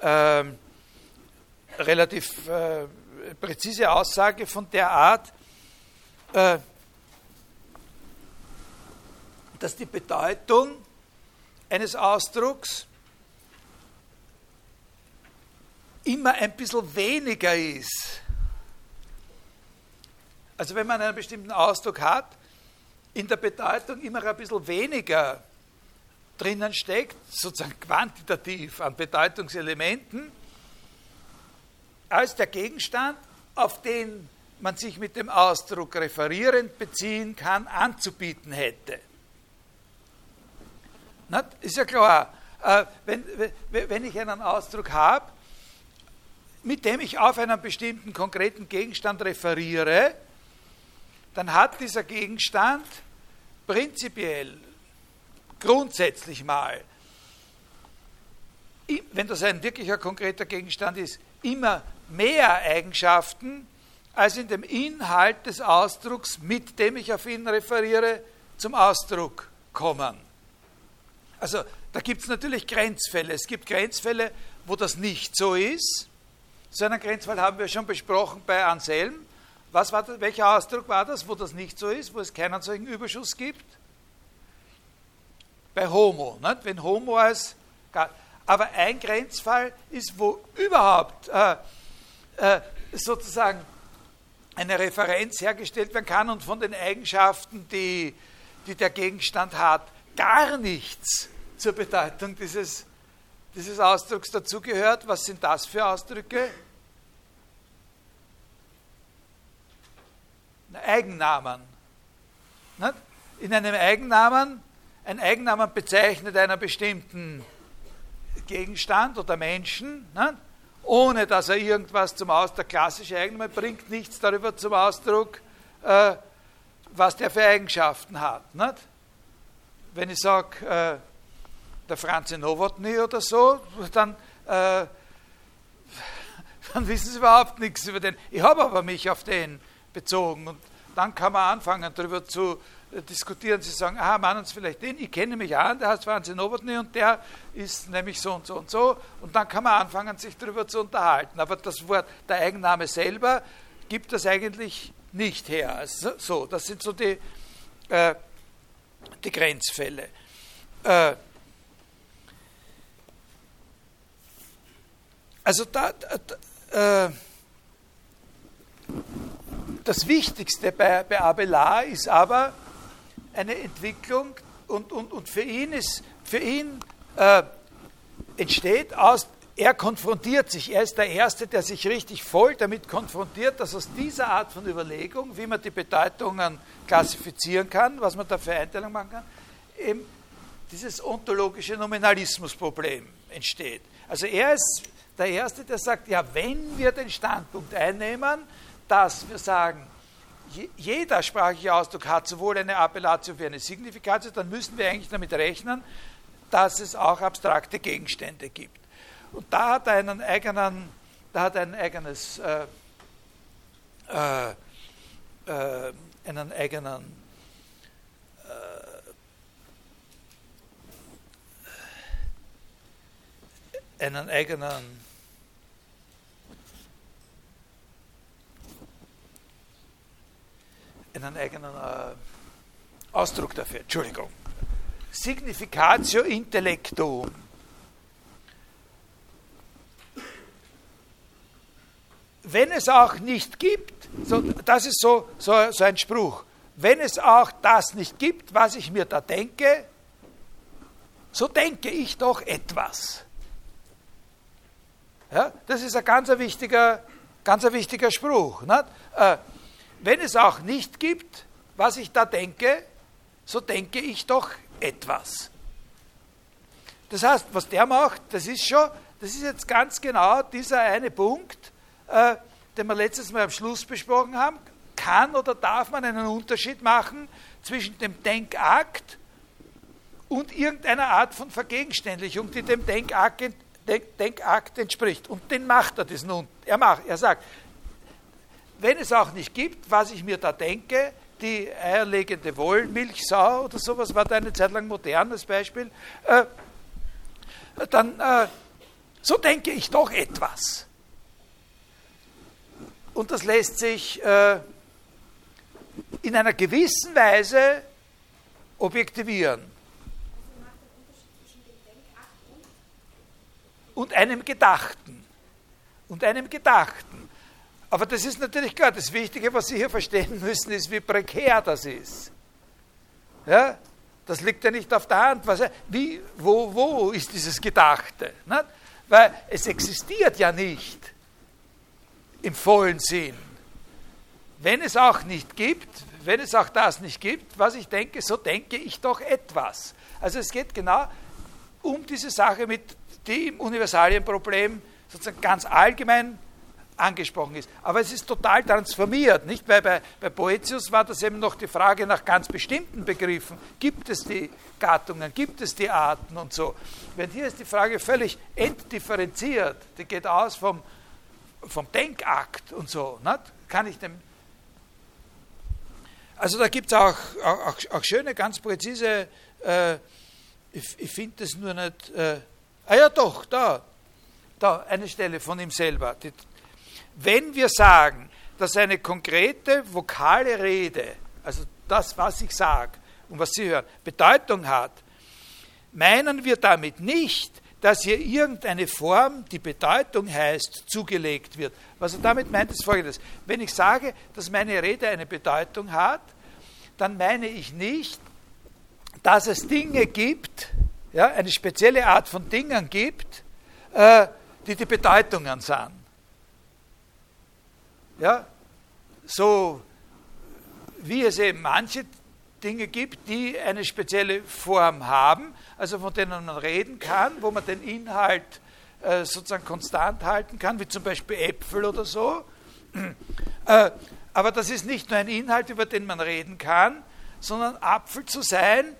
Speaker 1: äh, relativ äh, präzise Aussage von der Art, äh, dass die Bedeutung eines Ausdrucks immer ein bisschen weniger ist. Also wenn man einen bestimmten Ausdruck hat, in der Bedeutung immer ein bisschen weniger drinnen steckt, sozusagen quantitativ an Bedeutungselementen, als der Gegenstand, auf den man sich mit dem Ausdruck referierend beziehen kann, anzubieten hätte. Na, ist ja klar, äh, wenn, wenn ich einen Ausdruck habe, mit dem ich auf einen bestimmten konkreten Gegenstand referiere, dann hat dieser Gegenstand prinzipiell, grundsätzlich mal, wenn das ein wirklicher konkreter Gegenstand ist, immer mehr Eigenschaften, als in dem Inhalt des Ausdrucks, mit dem ich auf ihn referiere, zum Ausdruck kommen. Also da gibt es natürlich Grenzfälle. Es gibt Grenzfälle, wo das nicht so ist. So einen Grenzfall haben wir schon besprochen bei Anselm. Was war das, welcher Ausdruck war das, wo das nicht so ist, wo es keinen solchen Überschuss gibt? Bei Homo, nicht? wenn Homo als. Aber ein Grenzfall ist, wo überhaupt äh, äh, sozusagen eine Referenz hergestellt werden kann und von den Eigenschaften, die, die der Gegenstand hat, gar nichts zur Bedeutung dieses, dieses Ausdrucks dazugehört. Was sind das für Ausdrücke? Eigennamen. In einem Eigennamen, ein Eigennamen bezeichnet einen bestimmten Gegenstand oder Menschen, ohne dass er irgendwas zum Ausdruck, der klassische Eigenname bringt nichts darüber zum Ausdruck, äh, was der für Eigenschaften hat. Wenn ich sage, äh, der Franz Nowotny oder so, dann, äh, dann wissen Sie überhaupt nichts über den. Ich habe aber mich auf den bezogen. Und dann kann man anfangen, darüber zu äh, diskutieren. Sie sagen, aha, meinen Sie vielleicht den? Ich kenne mich an, der heißt Wahnsinn Novotny und der ist nämlich so und so und so. Und dann kann man anfangen, sich darüber zu unterhalten. Aber das Wort, der Eigenname selber, gibt das eigentlich nicht her. Also, so, das sind so die, äh, die Grenzfälle. Äh, also da, da, äh, das Wichtigste bei, bei Abelard ist aber eine Entwicklung und, und, und für ihn ist, für ihn äh, entsteht aus, er konfrontiert sich, er ist der Erste, der sich richtig voll damit konfrontiert, dass aus dieser Art von Überlegung, wie man die Bedeutungen klassifizieren kann, was man da für Einteilungen machen kann, eben dieses ontologische Nominalismusproblem entsteht. Also er ist der Erste, der sagt, ja, wenn wir den Standpunkt einnehmen, dass wir sagen, jeder sprachliche Ausdruck hat sowohl eine Appellatio wie eine Signifikatio, dann müssen wir eigentlich damit rechnen, dass es auch abstrakte Gegenstände gibt. Und da hat er einen eigenen, da hat ein eigenes, äh, äh, äh, einen eigenen äh, einen eigenen einen eigenen äh, Ausdruck dafür, Entschuldigung. Significatio intellectum. Wenn es auch nicht gibt, so, das ist so, so, so ein Spruch, wenn es auch das nicht gibt, was ich mir da denke, so denke ich doch etwas. Ja, das ist ein ganz wichtiger, ganz wichtiger Spruch. Nicht? Wenn es auch nicht gibt, was ich da denke, so denke ich doch etwas. Das heißt, was der macht, das ist schon, das ist jetzt ganz genau dieser eine Punkt, äh, den wir letztes Mal am Schluss besprochen haben. Kann oder darf man einen Unterschied machen zwischen dem Denkakt und irgendeiner Art von Vergegenständlichung, die dem Denkakt, Denkakt entspricht? Und den macht er diesen. Er er sagt, wenn es auch nicht gibt, was ich mir da denke, die eierlegende Wollmilchsau oder sowas war da eine Zeit lang modernes Beispiel, äh, dann äh, so denke ich doch etwas. Und das lässt sich äh, in einer gewissen Weise objektivieren. Und einem Gedachten. Und einem Gedachten. Aber das ist natürlich klar. Das Wichtige, was Sie hier verstehen müssen, ist, wie prekär das ist. Ja? Das liegt ja nicht auf der Hand. Was, wie, wo, wo ist dieses Gedachte? Nicht? Weil es existiert ja nicht im vollen Sinn. Wenn es auch nicht gibt, wenn es auch das nicht gibt, was ich denke, so denke ich doch etwas. Also es geht genau um diese Sache mit dem Universalienproblem sozusagen ganz allgemein angesprochen ist. Aber es ist total transformiert, nicht? Weil bei, bei Boetius war das eben noch die Frage nach ganz bestimmten Begriffen. Gibt es die Gattungen, gibt es die Arten und so? Während hier ist die Frage völlig entdifferenziert. Die geht aus vom, vom Denkakt und so. Nicht? Kann ich dem. Also da gibt es auch, auch, auch, schöne, ganz präzise. Äh, ich, ich finde das nur nicht. Äh, ah ja, doch, da. Da, eine Stelle von ihm selber. Die, wenn wir sagen, dass eine konkrete vokale Rede, also das, was ich sage und was Sie hören, Bedeutung hat, meinen wir damit nicht, dass hier irgendeine Form, die Bedeutung heißt, zugelegt wird. Was er damit meint, ist folgendes. Wenn ich sage, dass meine Rede eine Bedeutung hat, dann meine ich nicht, dass es Dinge gibt, ja, eine spezielle Art von Dingen gibt, äh, die die Bedeutungen sind ja, so wie es eben manche Dinge gibt, die eine spezielle Form haben, also von denen man reden kann, wo man den Inhalt äh, sozusagen konstant halten kann, wie zum Beispiel Äpfel oder so. Äh, aber das ist nicht nur ein Inhalt, über den man reden kann, sondern Apfel zu sein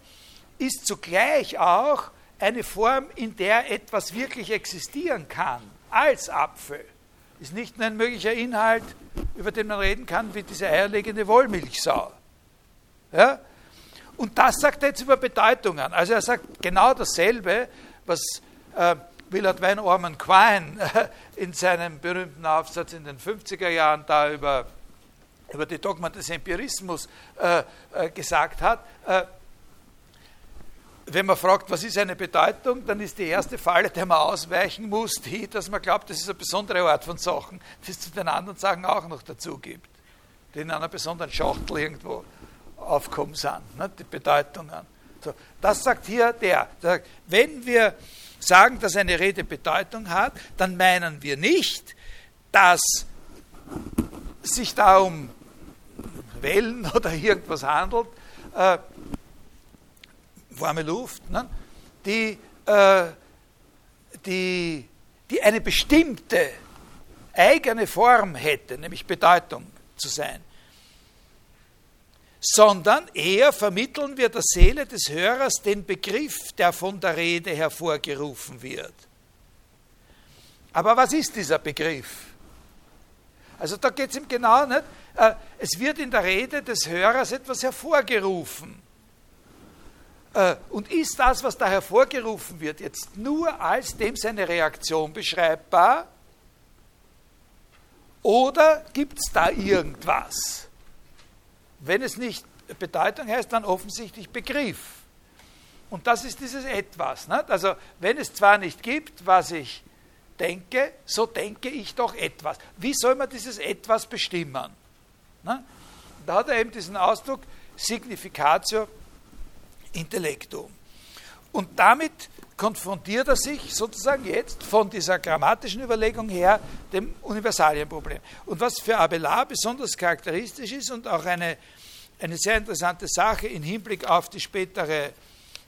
Speaker 1: ist zugleich auch eine Form, in der etwas wirklich existieren kann, als Apfel ist nicht nur ein möglicher Inhalt, über den man reden kann, wie diese eierlegende Wollmilchsau. Ja? Und das sagt er jetzt über Bedeutungen. Also er sagt genau dasselbe, was äh, Willard Van Orman Quine äh, in seinem berühmten Aufsatz in den 50er Jahren da über, über die Dogma des Empirismus äh, äh gesagt hat. Wenn man fragt, was ist eine Bedeutung, dann ist die erste Falle, der man ausweichen muss, die, dass man glaubt, das ist eine besondere Art von Sachen, die es zu den anderen Sachen auch noch dazu gibt, die in einer besonderen Schachtel irgendwo aufkommen sind, ne, die Bedeutungen. So, das sagt hier der, der sagt, wenn wir sagen, dass eine Rede Bedeutung hat, dann meinen wir nicht, dass sich da um Wellen oder irgendwas handelt, äh, warme Luft, ne? die, äh, die, die eine bestimmte eigene Form hätte, nämlich Bedeutung zu sein, sondern eher vermitteln wir der Seele des Hörers den Begriff, der von der Rede hervorgerufen wird. Aber was ist dieser Begriff? Also da geht es ihm genau nicht. Äh, es wird in der Rede des Hörers etwas hervorgerufen. Äh, und ist das, was da hervorgerufen wird, jetzt nur als dem seine Reaktion beschreibbar? Oder gibt es da irgendwas? Wenn es nicht Bedeutung heißt, dann offensichtlich Begriff. Und das ist dieses Etwas. Nicht? Also, wenn es zwar nicht gibt, was ich denke, so denke ich doch etwas. Wie soll man dieses Etwas bestimmen? Nicht? Da hat er eben diesen Ausdruck Significatio Intellektum. Und damit konfrontiert er sich sozusagen jetzt von dieser grammatischen Überlegung her dem Universalienproblem. Und was für Abelard besonders charakteristisch ist und auch eine, eine sehr interessante Sache im Hinblick auf die spätere,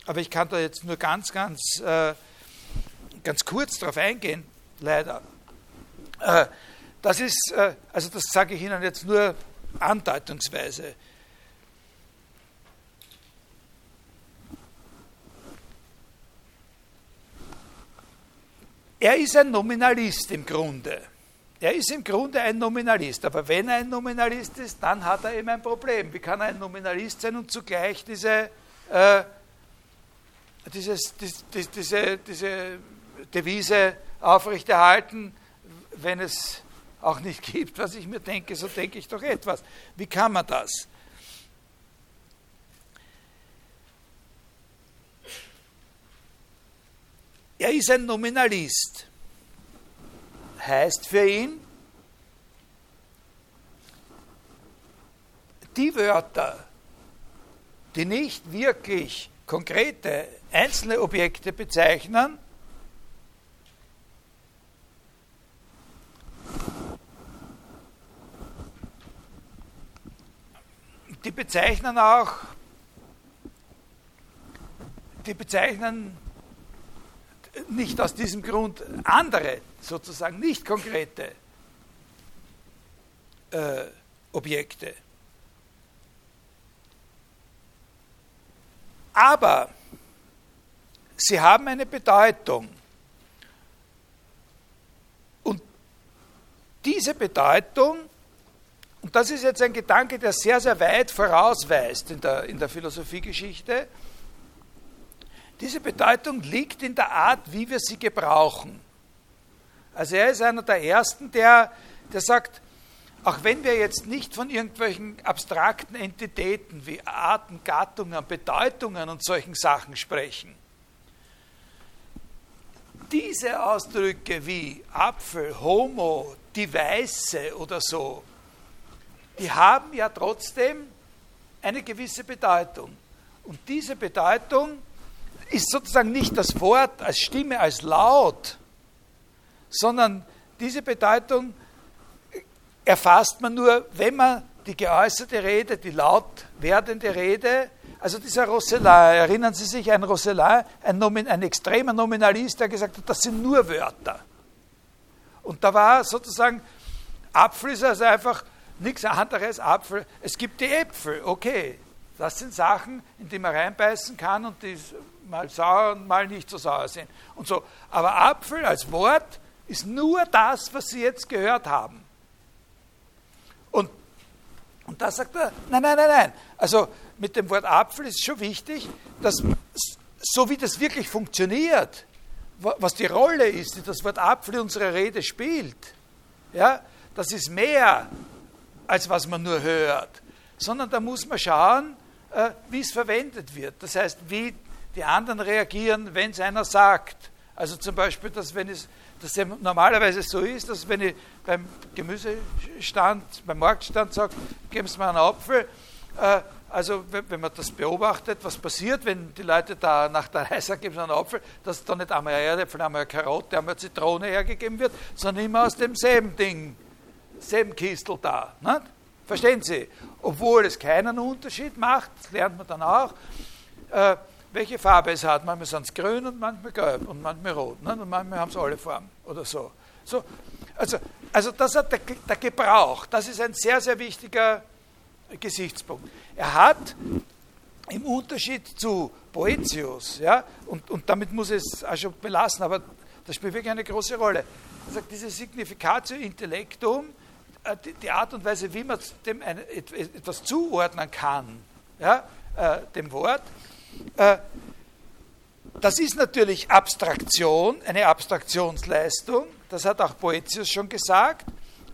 Speaker 1: aber ich kann da jetzt nur ganz, ganz, äh, ganz kurz darauf eingehen, leider. Äh, das ist, äh, also das sage ich Ihnen jetzt nur andeutungsweise. Er ist ein Nominalist im Grunde. Er ist im Grunde ein Nominalist, aber wenn er ein Nominalist ist, dann hat er eben ein Problem. Wie kann er ein Nominalist sein und zugleich diese, äh, dieses, die, die, diese, diese Devise aufrechterhalten, wenn es auch nicht gibt, was ich mir denke, so denke ich doch etwas. Wie kann man das? Er ist ein Nominalist. Heißt für ihn, die Wörter, die nicht wirklich konkrete einzelne Objekte bezeichnen, die bezeichnen auch, die bezeichnen nicht aus diesem Grund andere, sozusagen nicht konkrete äh, Objekte. Aber sie haben eine Bedeutung. Und diese Bedeutung, und das ist jetzt ein Gedanke, der sehr, sehr weit vorausweist in der, in der Philosophiegeschichte, diese Bedeutung liegt in der Art, wie wir sie gebrauchen. Also er ist einer der Ersten, der, der sagt, auch wenn wir jetzt nicht von irgendwelchen abstrakten Entitäten wie Arten, Gattungen, Bedeutungen und solchen Sachen sprechen, diese Ausdrücke wie Apfel, Homo, die Weiße oder so, die haben ja trotzdem eine gewisse Bedeutung. Und diese Bedeutung ist sozusagen nicht das Wort als Stimme, als Laut, sondern diese Bedeutung erfasst man nur, wenn man die geäußerte Rede, die laut werdende Rede, also dieser Rosselin, erinnern Sie sich, ein Rosselin, ein, Nomin, ein extremer Nominalist, der gesagt hat, das sind nur Wörter. Und da war sozusagen, Apfel ist also einfach nichts anderes, Apfel. Es gibt die Äpfel, okay. Das sind Sachen, in die man reinbeißen kann und die mal sauer und mal nicht so sauer sind. Und so. Aber Apfel als Wort ist nur das, was Sie jetzt gehört haben. Und, und da sagt er, nein, nein, nein, nein. Also mit dem Wort Apfel ist schon wichtig, dass so wie das wirklich funktioniert, was die Rolle ist, die das Wort Apfel in unserer Rede spielt, ja, das ist mehr, als was man nur hört, sondern da muss man schauen, wie es verwendet wird. Das heißt, wie die anderen reagieren, wenn es einer sagt. Also zum Beispiel, dass wenn es dass ja normalerweise so ist, dass wenn ich beim Gemüsestand, beim Marktstand sage, geben Sie mir einen Apfel, äh, also wenn man das beobachtet, was passiert, wenn die Leute da nach der Reise geben sie einen Apfel, dass da nicht einmal ein Erdäpfel, einmal eine Karotte, einmal eine Zitrone hergegeben wird, sondern immer aus demselben Ding, selben Kistel da. Nicht? Verstehen Sie? Obwohl es keinen Unterschied macht, das lernt man dann auch, äh, welche Farbe es hat. Manchmal sind es grün und manchmal gelb und manchmal rot. Nicht? Und manchmal haben es alle Farben oder so. so also, also das hat der, der Gebrauch, das ist ein sehr, sehr wichtiger Gesichtspunkt. Er hat im Unterschied zu Boetius, ja, und, und damit muss es auch schon belassen, aber das spielt wirklich eine große Rolle. Er sagt, dieses Significatio Intellectum, die, die Art und Weise, wie man dem etwas zuordnen kann, ja, äh, dem Wort, äh, das ist natürlich Abstraktion, eine Abstraktionsleistung, das hat auch Boetius schon gesagt,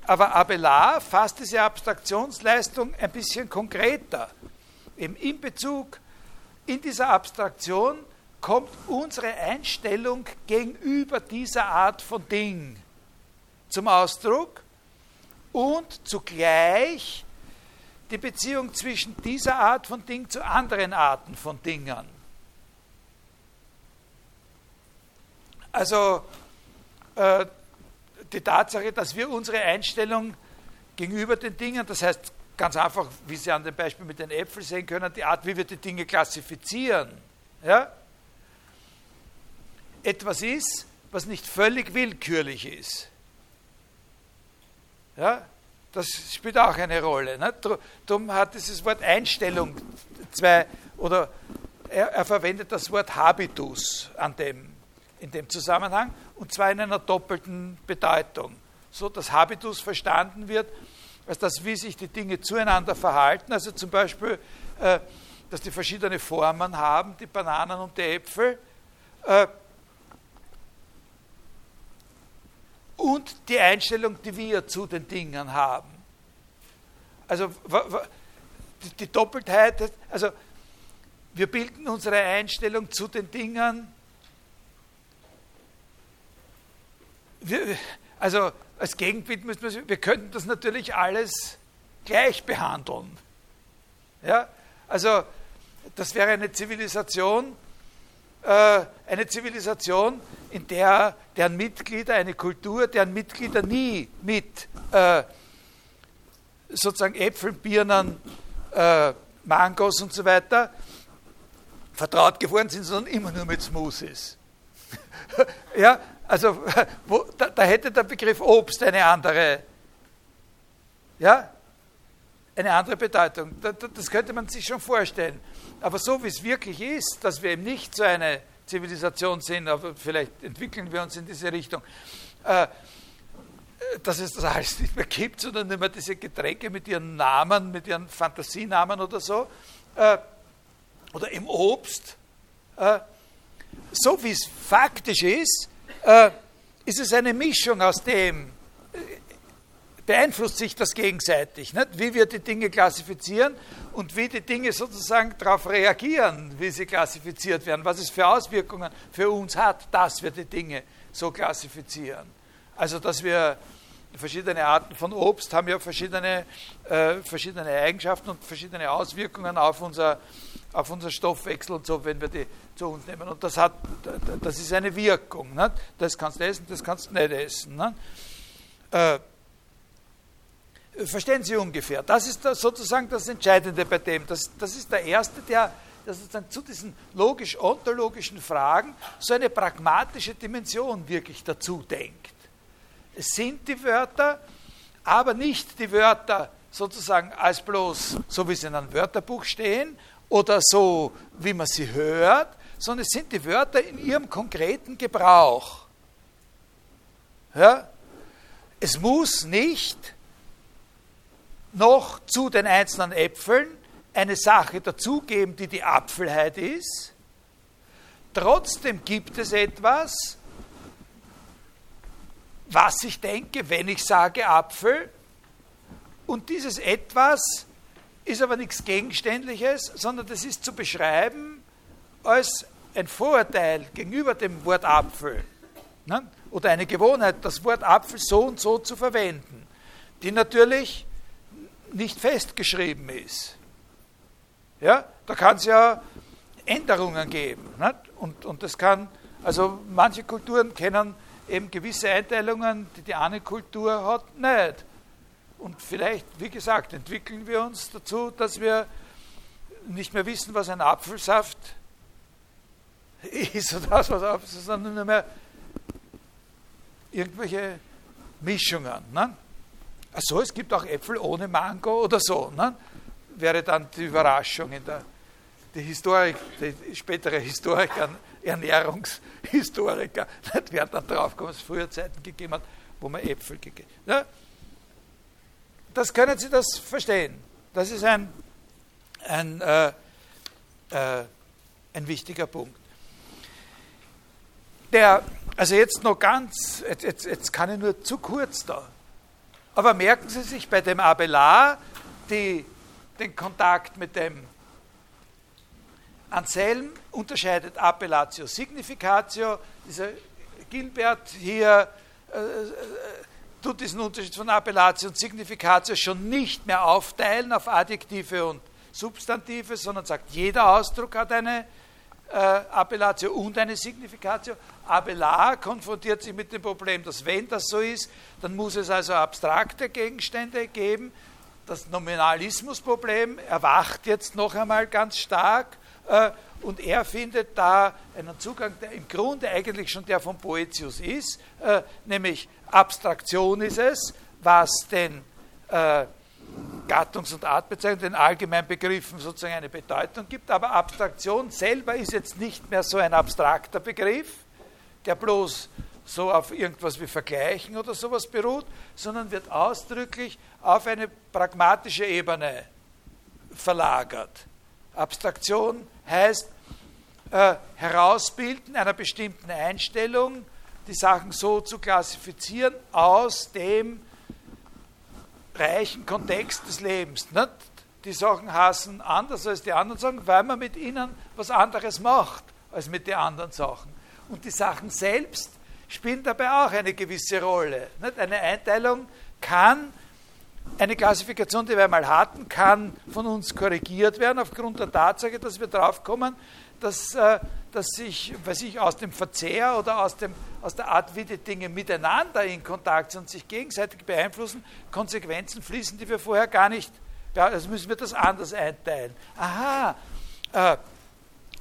Speaker 1: aber Abelard fasst diese Abstraktionsleistung ein bisschen konkreter. Eben in Bezug, in dieser Abstraktion kommt unsere Einstellung gegenüber dieser Art von Ding zum Ausdruck und zugleich die Beziehung zwischen dieser Art von Ding zu anderen Arten von Dingen. Also äh, die Tatsache, dass wir unsere Einstellung gegenüber den Dingen, das heißt ganz einfach, wie Sie an dem Beispiel mit den Äpfeln sehen können, die Art, wie wir die Dinge klassifizieren, ja, etwas ist, was nicht völlig willkürlich ist. Ja, das spielt auch eine Rolle. Ne? Darum hat dieses Wort Einstellung zwei, oder er, er verwendet das Wort Habitus an dem, in dem Zusammenhang und zwar in einer doppelten Bedeutung. So dass Habitus verstanden wird, als das, wie sich die Dinge zueinander verhalten. Also zum Beispiel, äh, dass die verschiedene Formen haben, die Bananen und die Äpfel. Äh, und die Einstellung, die wir zu den Dingen haben. Also die Doppeltheit, also wir bilden unsere Einstellung zu den Dingen wir, also als Gegenbild müssen wir, wir könnten das natürlich alles gleich behandeln. Ja? Also das wäre eine Zivilisation, äh, eine Zivilisation, in der deren Mitglieder, eine Kultur, deren Mitglieder nie mit äh, sozusagen Äpfeln, Birnen, äh, Mangos und so weiter vertraut geworden sind, sondern immer nur mit Smoothies. ja, also wo, da, da, hätte der Begriff Obst eine andere, ja, eine andere Bedeutung. das könnte man sich schon vorstellen. Aber so wie es wirklich ist, dass wir eben nicht so eine Zivilisation sind, aber vielleicht entwickeln wir uns in diese Richtung, äh, dass es das alles nicht mehr gibt, sondern immer diese Getränke mit ihren Namen, mit ihren Fantasienamen oder so, äh, oder im Obst. Äh, so wie es faktisch ist, äh, ist es eine Mischung aus dem, beeinflusst sich das gegenseitig, nicht? wie wir die Dinge klassifizieren und wie die Dinge sozusagen darauf reagieren, wie sie klassifiziert werden, was es für Auswirkungen für uns hat, dass wir die Dinge so klassifizieren. Also dass wir verschiedene Arten von Obst haben ja verschiedene, äh, verschiedene Eigenschaften und verschiedene Auswirkungen auf unser, auf unser Stoffwechsel und so, wenn wir die zu uns nehmen. Und das, hat, das ist eine Wirkung. Nicht? Das kannst du essen, das kannst du nicht essen. Äh, verstehen Sie ungefähr? Das ist sozusagen das Entscheidende bei dem. Das, das ist der Erste, der, der sozusagen zu diesen logisch-ontologischen Fragen so eine pragmatische Dimension wirklich dazu denkt. Es sind die Wörter, aber nicht die Wörter sozusagen als bloß, so wie sie in einem Wörterbuch stehen oder so, wie man sie hört, sondern es sind die Wörter in ihrem konkreten Gebrauch. Ja? Es muss nicht noch zu den einzelnen Äpfeln eine Sache dazugeben, die die Apfelheit ist. Trotzdem gibt es etwas, was ich denke, wenn ich sage Apfel. Und dieses etwas ist aber nichts Gegenständliches, sondern das ist zu beschreiben als ein Vorurteil gegenüber dem Wort Apfel ne? oder eine Gewohnheit, das Wort Apfel so und so zu verwenden, die natürlich nicht festgeschrieben ist. Ja, da kann es ja Änderungen geben. Nicht? Und, und das kann, also manche Kulturen kennen eben gewisse Einteilungen, die die eine Kultur hat, nicht. Und vielleicht, wie gesagt, entwickeln wir uns dazu, dass wir nicht mehr wissen, was ein Apfelsaft ist oder was Apfel ist, sondern nur mehr irgendwelche Mischungen. Ne? Achso, es gibt auch Äpfel ohne Mango oder so. Ne? Wäre dann die Überraschung in der die Historik, die spätere Historiker, Ernährungshistoriker, nicht werden dann draufkommen, dass es früher Zeiten gegeben hat, wo man Äpfel gegeben hat. Ja? Das können Sie das verstehen. Das ist ein, ein, äh, äh, ein wichtiger Punkt. Der, also jetzt noch ganz, jetzt, jetzt, jetzt kann ich nur zu kurz da. Aber merken Sie sich bei dem Abelard die, den Kontakt mit dem Anselm unterscheidet Appellatio Significatio. Dieser Gilbert hier äh, äh, tut diesen Unterschied von Appellatio und Significatio schon nicht mehr aufteilen auf Adjektive und Substantive, sondern sagt, jeder Ausdruck hat eine äh, Appellatio und eine Significatio. Abelard konfrontiert sich mit dem Problem, dass wenn das so ist, dann muss es also abstrakte Gegenstände geben. Das Nominalismusproblem erwacht jetzt noch einmal ganz stark äh, und er findet da einen Zugang, der im Grunde eigentlich schon der von Poetius ist, äh, nämlich Abstraktion ist es, was den äh, Gattungs- und Artbezeichnungen, den allgemeinen Begriffen sozusagen eine Bedeutung gibt, aber Abstraktion selber ist jetzt nicht mehr so ein abstrakter Begriff, der bloß so auf irgendwas wie Vergleichen oder sowas beruht, sondern wird ausdrücklich auf eine pragmatische Ebene verlagert. Abstraktion heißt äh, Herausbilden einer bestimmten Einstellung, die Sachen so zu klassifizieren aus dem reichen Kontext des Lebens. Nicht? Die Sachen hassen anders als die anderen Sachen, weil man mit ihnen was anderes macht als mit den anderen Sachen. Und die Sachen selbst spielen dabei auch eine gewisse Rolle. Nicht? Eine Einteilung kann eine Klassifikation, die wir einmal hatten, kann von uns korrigiert werden aufgrund der Tatsache, dass wir draufkommen, dass, äh, dass sich, weiß ich, aus dem Verzehr oder aus, dem, aus der Art, wie die Dinge miteinander in Kontakt sind und sich gegenseitig beeinflussen, Konsequenzen fließen, die wir vorher gar nicht, ja, also müssen wir das anders einteilen. Aha, äh,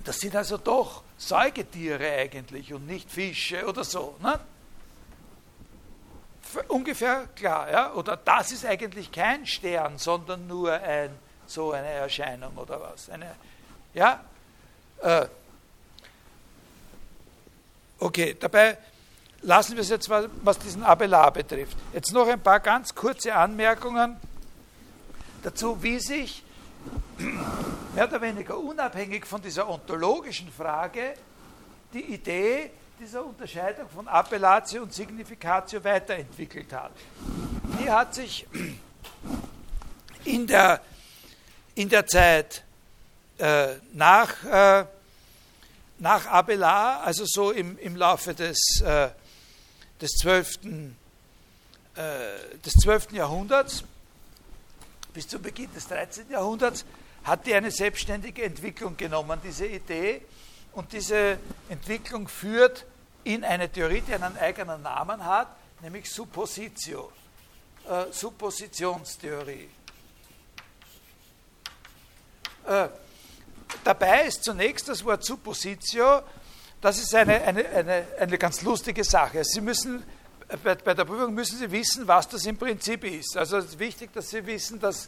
Speaker 1: das sind also doch Säugetiere eigentlich und nicht Fische oder so. Ne? Ungefähr klar, ja? Oder das ist eigentlich kein Stern, sondern nur ein, so eine Erscheinung oder was. Eine, ja? Äh, okay, dabei lassen wir es jetzt, was, was diesen Abelard betrifft. Jetzt noch ein paar ganz kurze Anmerkungen dazu, wie sich mehr oder weniger unabhängig von dieser ontologischen Frage die Idee dieser Unterscheidung von Appellatio und Significatio weiterentwickelt hat. Die hat sich in der, in der Zeit äh, nach, äh, nach Abelard, also so im, im Laufe des, äh, des, 12., äh, des 12. Jahrhunderts bis zum Beginn des 13. Jahrhunderts, hat die eine selbstständige Entwicklung genommen, diese Idee. Und diese Entwicklung führt in eine Theorie, die einen eigenen Namen hat, nämlich Suppositio, äh, Suppositionstheorie. Äh, dabei ist zunächst das Wort Suppositio, das ist eine, eine, eine, eine ganz lustige Sache. Sie müssen, bei, bei, der Prüfung müssen Sie wissen, was das im Prinzip ist. Also es ist wichtig, dass Sie wissen, dass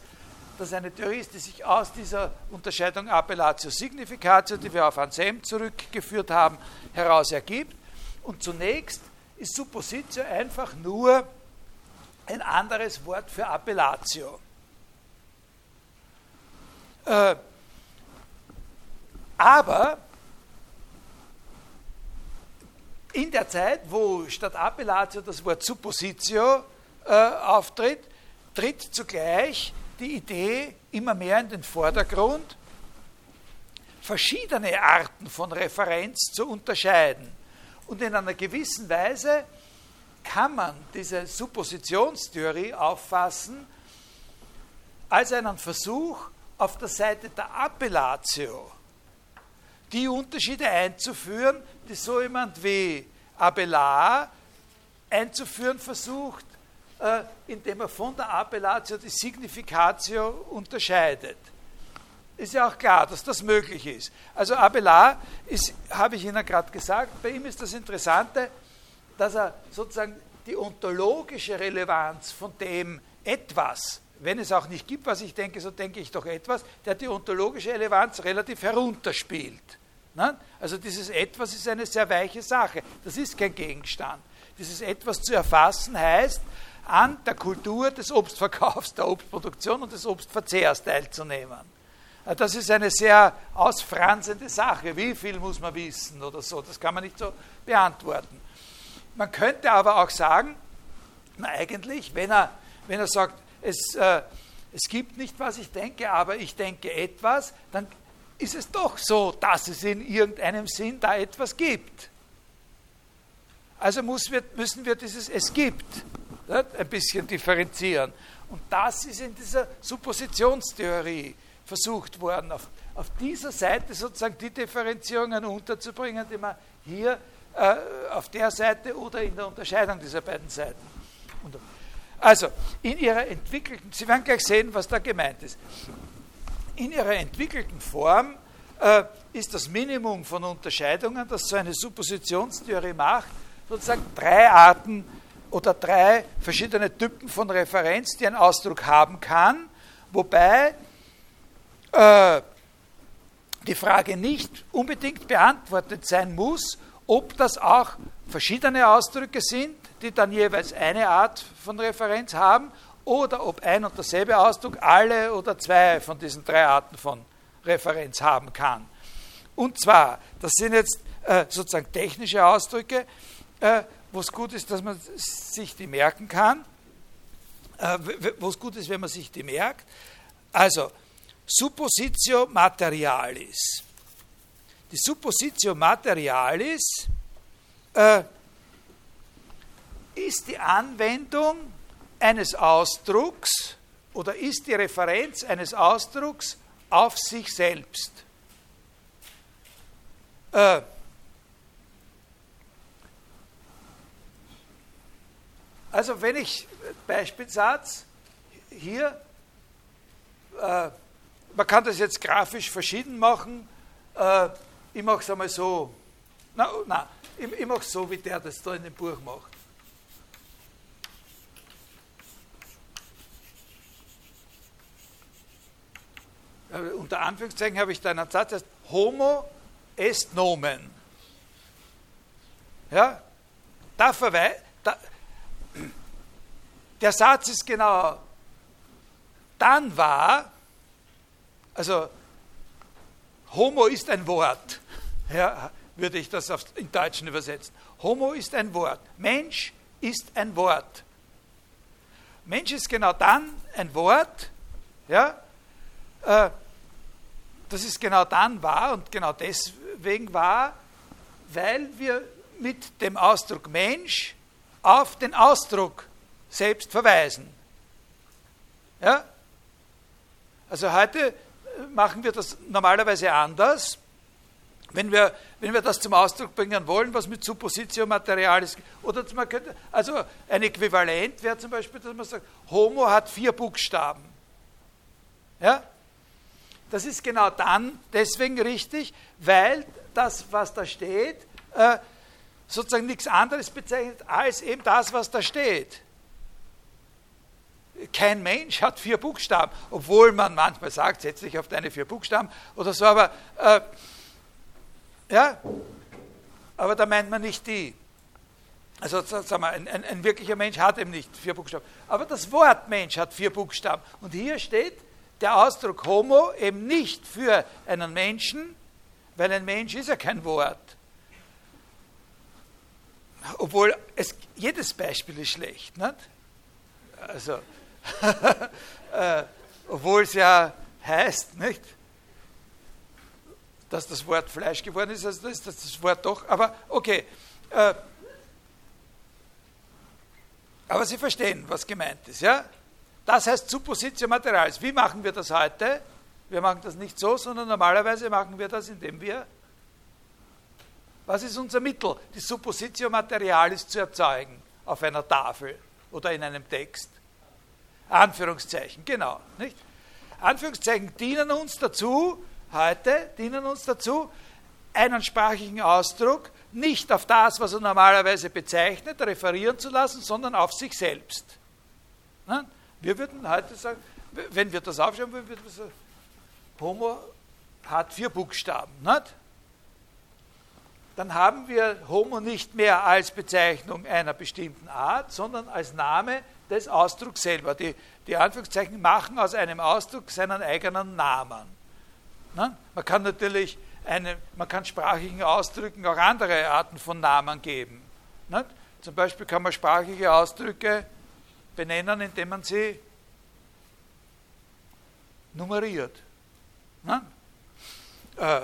Speaker 1: das eine Theorie ist, die sich aus dieser Unterscheidung Appellatio Significatio, die wir auf Anselm zurückgeführt haben, heraus ergibt. Und zunächst ist Suppositio einfach nur ein anderes Wort für Appellatio. Äh, aber in der Zeit, wo statt Appellatio das Wort Suppositio äh, auftritt, tritt zugleich die Idee immer mehr in den Vordergrund verschiedene Arten von Referenz zu unterscheiden. Und in einer gewissen Weise kann man diese Suppositionstheorie auffassen als einen Versuch, auf der Seite der Appellatio die Unterschiede einzuführen, die so jemand wie Abelard einzuführen versucht, äh, indem er von der Appellatio die Significatio unterscheidet. Ist ja auch klar, dass das möglich ist. Also Abelard ist, habe ich Ihnen gerade gesagt, bei ihm ist das Interessante, dass er sozusagen die ontologische Relevanz von dem etwas, wenn es auch nicht gibt, was ich denke, so denke ich doch etwas, der die ontologische Relevanz relativ herunterspielt. Ne? Also dieses Etwas ist eine sehr weiche Sache. Das ist kein Gegenstand. Dieses Etwas zu erfassen heißt, an der Kultur des Obstverkaufs, der Obstproduktion und des Obstverzehrs teilzunehmen. Das ist eine sehr ausfranzende Sache. Wie viel muss man wissen oder so? Das kann man nicht so beantworten. Man könnte aber auch sagen, na eigentlich, wenn er, wenn er sagt, es, äh, es gibt nicht, was ich denke, aber ich denke etwas, dann ist es doch so, dass es in irgendeinem Sinn da etwas gibt. Also wir, müssen wir dieses Es gibt ein bisschen differenzieren. Und das ist in dieser Suppositionstheorie versucht worden, auf, auf dieser Seite sozusagen die Differenzierungen unterzubringen, die man hier äh, auf der Seite oder in der Unterscheidung dieser beiden Seiten. Also, in ihrer entwickelten, Sie werden gleich sehen, was da gemeint ist. In ihrer entwickelten Form äh, ist das Minimum von Unterscheidungen, das so eine Suppositionstheorie macht, sozusagen drei Arten oder drei verschiedene Typen von Referenz, die ein Ausdruck haben kann, wobei äh, die Frage nicht unbedingt beantwortet sein muss, ob das auch verschiedene Ausdrücke sind, die dann jeweils eine Art von Referenz haben, oder ob ein und derselbe Ausdruck alle oder zwei von diesen drei Arten von Referenz haben kann. Und zwar, das sind jetzt äh, sozusagen technische Ausdrücke, äh, wo es gut ist, dass man sich die merken kann, äh, wo es gut ist, wenn man sich die merkt. Also, Suppositio materialis. Die Suppositio materialis äh, ist die Anwendung eines Ausdrucks oder ist die Referenz eines Ausdrucks auf sich selbst. Äh, also wenn ich Beispielsatz hier, äh, man kann das jetzt grafisch verschieden machen, äh, ich mache es einmal so, na, na ich, ich mache es so, wie der das da in dem Buch macht. Äh, unter Anführungszeichen habe ich da einen Satz, heißt Homo est nomen. Ja, da verweist, der Satz ist genau dann wahr, also Homo ist ein Wort, ja, würde ich das auf, in Deutschen übersetzen. Homo ist ein Wort, Mensch ist ein Wort. Mensch ist genau dann ein Wort, ja, äh, das ist genau dann wahr und genau deswegen wahr, weil wir mit dem Ausdruck Mensch auf den Ausdruck selbst verweisen. Ja? Also heute machen wir das normalerweise anders. Wenn wir, wenn wir das zum Ausdruck bringen wollen, was mit Suppositio Material ist, oder man könnte, also ein Äquivalent wäre zum Beispiel, dass man sagt, Homo hat vier Buchstaben. Ja? Das ist genau dann deswegen richtig, weil das, was da steht, äh, sozusagen nichts anderes bezeichnet als eben das, was da steht. Kein Mensch hat vier Buchstaben, obwohl man manchmal sagt, setz dich auf deine vier Buchstaben oder so, aber äh, ja, aber da meint man nicht die. Also sagen wir, ein, ein, ein wirklicher Mensch hat eben nicht vier Buchstaben. Aber das Wort Mensch hat vier Buchstaben. Und hier steht, der Ausdruck Homo eben nicht für einen Menschen, weil ein Mensch ist ja kein Wort. Obwohl es, jedes Beispiel ist schlecht. Nicht? Also, äh, obwohl es ja heißt, nicht? dass das Wort Fleisch geworden ist, also ist das, das Wort doch, aber okay. Äh, aber Sie verstehen, was gemeint ist, ja? Das heißt Suppositio Materialis. Wie machen wir das heute? Wir machen das nicht so, sondern normalerweise machen wir das, indem wir. Was ist unser Mittel, die Suppositio Materialis zu erzeugen auf einer Tafel oder in einem Text? Anführungszeichen, genau. Nicht? Anführungszeichen dienen uns dazu, heute dienen uns dazu, einen sprachlichen Ausdruck nicht auf das, was er normalerweise bezeichnet, referieren zu lassen, sondern auf sich selbst. Wir würden heute sagen, wenn wir das aufschreiben würden, würden wir sagen, Homo hat vier Buchstaben. Nicht? Dann haben wir Homo nicht mehr als Bezeichnung einer bestimmten Art, sondern als Name des Ausdrucks selber. Die, die Anführungszeichen machen aus einem Ausdruck seinen eigenen Namen. Ne? Man kann natürlich eine, man kann sprachlichen Ausdrücken auch andere Arten von Namen geben. Ne? Zum Beispiel kann man sprachliche Ausdrücke benennen, indem man sie nummeriert. Ne? Äh,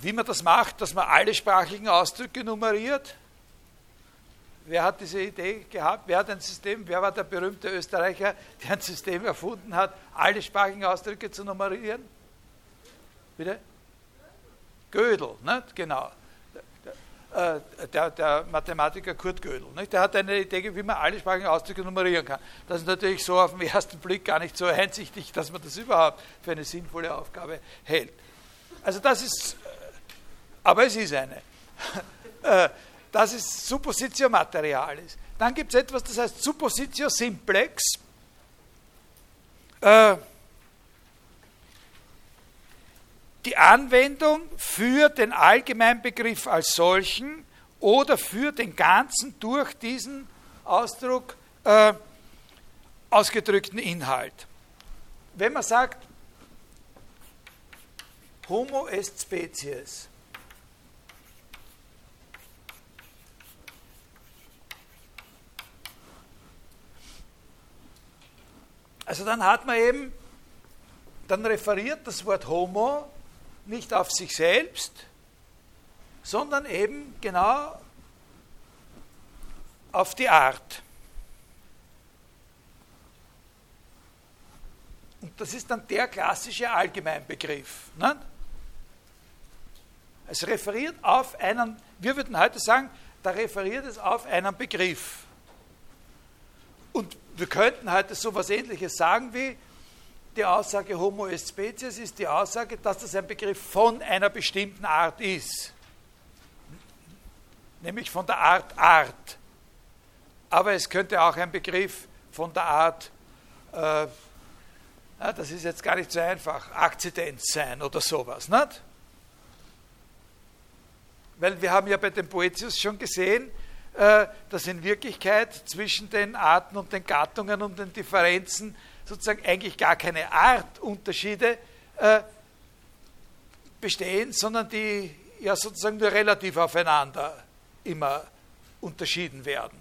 Speaker 1: wie man das macht, dass man alle sprachlichen Ausdrücke nummeriert, Wer hat diese Idee gehabt? Wer hat ein System? Wer war der berühmte Österreicher, der ein System erfunden hat, alle sprachigen Ausdrücke zu nummerieren? Bitte? Gödel, nicht? genau. Der, äh, der, der, Mathematiker Kurt Gödel. Nicht? Der hat eine Idee, wie man alle sprachigen Ausdrücke nummerieren kann. Das ist natürlich so auf den ersten Blick gar nicht so einsichtig, dass man das überhaupt für eine sinnvolle Aufgabe hält. Also das ist, äh, aber es ist eine. Das ist Suppositio Materialis. Dann gibt es etwas, das heißt Suppositio Simplex. Äh, die Anwendung für den Allgemeinbegriff als solchen oder für den ganzen durch diesen Ausdruck äh, ausgedrückten Inhalt. Wenn man sagt, Homo est Spezies, Also dann hat man eben, dann referiert das Wort Homo nicht auf sich selbst, sondern eben genau auf die Art. Und das ist dann der klassische Allgemeinbegriff. Ne? Es referiert auf einen, wir würden heute sagen, da referiert es auf einen Begriff. Und wir könnten heute so etwas Ähnliches sagen wie, die Aussage Homo est Spezies ist die Aussage, dass das ein Begriff von einer bestimmten Art ist. Nämlich von der Art Art. Aber es könnte auch ein Begriff von der Art, äh, na, das ist jetzt gar nicht so einfach, Akzidenz sein oder sowas. Nicht? Weil wir haben ja bei dem Poetius schon gesehen, dass in Wirklichkeit zwischen den Arten und den Gattungen und den Differenzen sozusagen eigentlich gar keine Artunterschiede äh, bestehen, sondern die ja sozusagen nur relativ aufeinander immer unterschieden werden.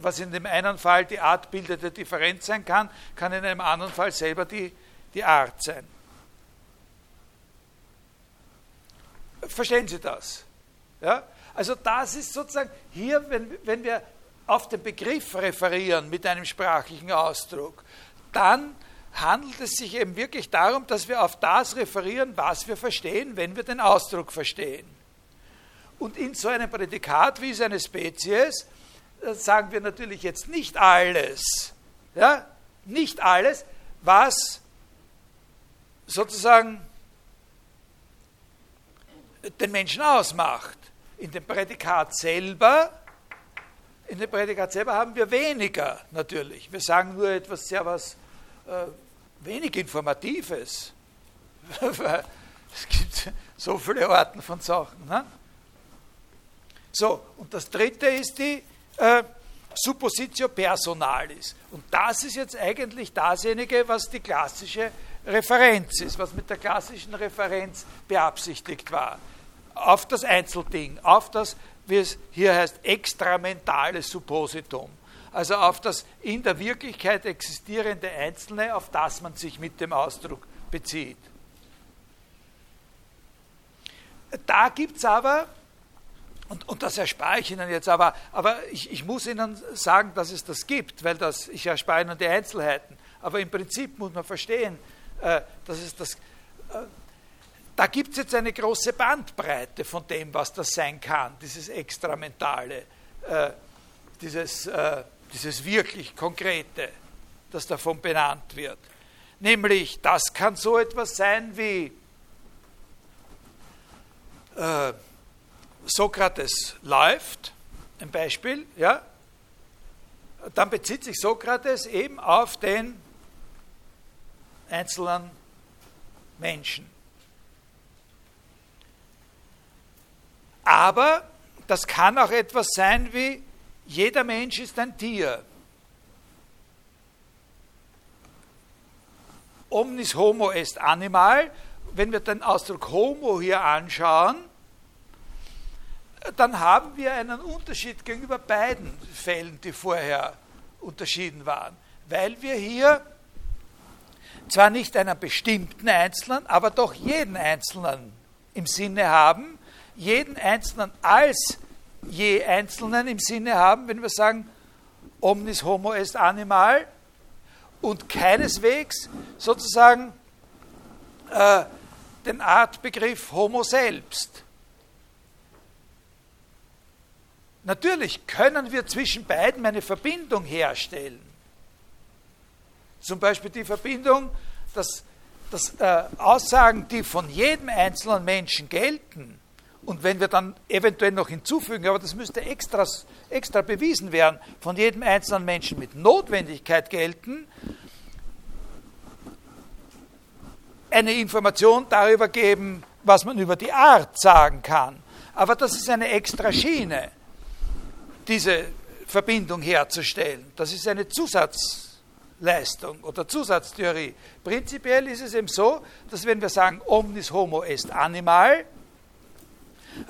Speaker 1: Was in dem einen Fall die artbildete Differenz sein kann, kann in einem anderen Fall selber die, die Art sein. Verstehen Sie das? Ja? Also das ist sozusagen hier, wenn, wenn wir auf den Begriff referieren mit einem sprachlichen Ausdruck, dann handelt es sich eben wirklich darum, dass wir auf das referieren, was wir verstehen, wenn wir den Ausdruck verstehen. Und in so einem Prädikat wie seine Spezies äh, sagen wir natürlich jetzt nicht alles, ja, nicht alles, was sozusagen den Menschen ausmacht in dem Prädikat selber, in dem Prädikat selber haben wir weniger natürlich. Wir sagen nur etwas sehr was äh, wenig Informatives. es gibt so viele Arten von Sachen. Ne? So, und das dritte ist die äh, Suppositio Personalis. Und das ist jetzt eigentlich dasjenige, was die klassische Referenz ist, was mit der klassischen Referenz beabsichtigt war auf das Einzelding, auf das, wie es hier heißt, extramentale Suppositum. Also auf das in der Wirklichkeit existierende Einzelne, auf das man sich mit dem Ausdruck bezieht. Da gibt es aber, und, und das erspare ich Ihnen jetzt, aber, aber ich, ich muss Ihnen sagen, dass es das gibt, weil das, ich erspare Ihnen die Einzelheiten. Aber im Prinzip muss man verstehen, äh, dass es das. Da gibt es jetzt eine große Bandbreite von dem, was das sein kann, dieses Extramentale, äh, dieses, äh, dieses wirklich Konkrete, das davon benannt wird. Nämlich, das kann so etwas sein wie äh, Sokrates läuft, ein Beispiel, ja, dann bezieht sich Sokrates eben auf den einzelnen Menschen. Aber das kann auch etwas sein wie, jeder Mensch ist ein Tier. Omnis homo est animal. Wenn wir den Ausdruck homo hier anschauen, dann haben wir einen Unterschied gegenüber beiden Fällen, die vorher unterschieden waren. Weil wir hier zwar nicht einen bestimmten Einzelnen, aber doch jeden Einzelnen im Sinne haben, jeden Einzelnen als je Einzelnen im Sinne haben, wenn wir sagen, omnis homo est animal und keineswegs sozusagen äh, den Artbegriff homo selbst. Natürlich können wir zwischen beiden eine Verbindung herstellen. Zum Beispiel die Verbindung, dass, dass äh, Aussagen, die von jedem einzelnen Menschen gelten, und wenn wir dann eventuell noch hinzufügen, aber das müsste extra, extra bewiesen werden, von jedem einzelnen Menschen mit Notwendigkeit gelten, eine Information darüber geben, was man über die Art sagen kann. Aber das ist eine extra Schiene diese Verbindung herzustellen. Das ist eine Zusatzleistung oder Zusatztheorie. Prinzipiell ist es eben so, dass wenn wir sagen, omnis homo est animal,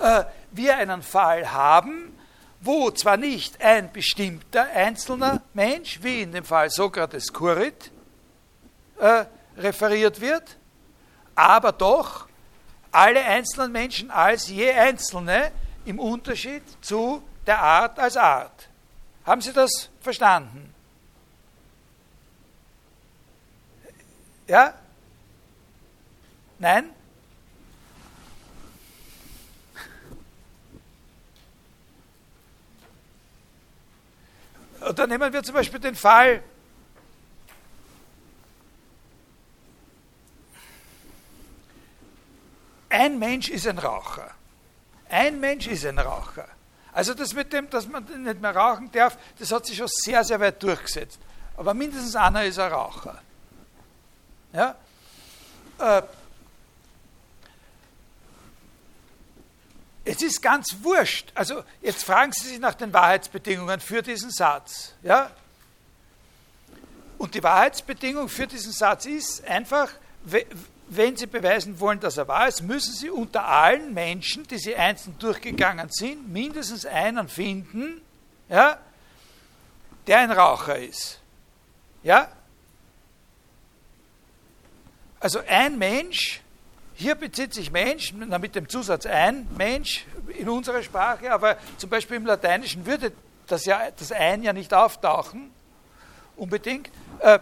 Speaker 1: äh, wir einen Fall haben, wo zwar nicht ein bestimmter einzelner Mensch, wie in dem Fall Sokrates Kurit, äh, referiert wird, aber doch alle einzelnen Menschen als je einzelne im Unterschied zu der Art als Art. Haben Sie das verstanden? Ja? Nein? Dann nehmen wir zum Beispiel den Fall, ein Mensch ist ein Raucher. Ein Mensch ist ein Raucher. Also das mit dem, dass man nicht mehr rauchen darf, das hat sich schon sehr, sehr weit durchgesetzt. Aber mindestens einer ist ein Raucher. Ja? Es ist ganz wurscht. Also jetzt fragen Sie sich nach den Wahrheitsbedingungen für diesen Satz. Ja? Und die Wahrheitsbedingung für diesen Satz ist einfach, wenn Sie beweisen wollen, dass er wahr ist, müssen Sie unter allen Menschen, die Sie einzeln durchgegangen sind, mindestens einen finden, ja, der ein Raucher ist. Ja? Also ein Mensch, hier bezieht sich Mensch, mit dem Zusatz ein Mensch in unserer Sprache, aber zum Beispiel im Lateinischen würde das, ja, das ein ja nicht auftauchen, unbedingt. Äh,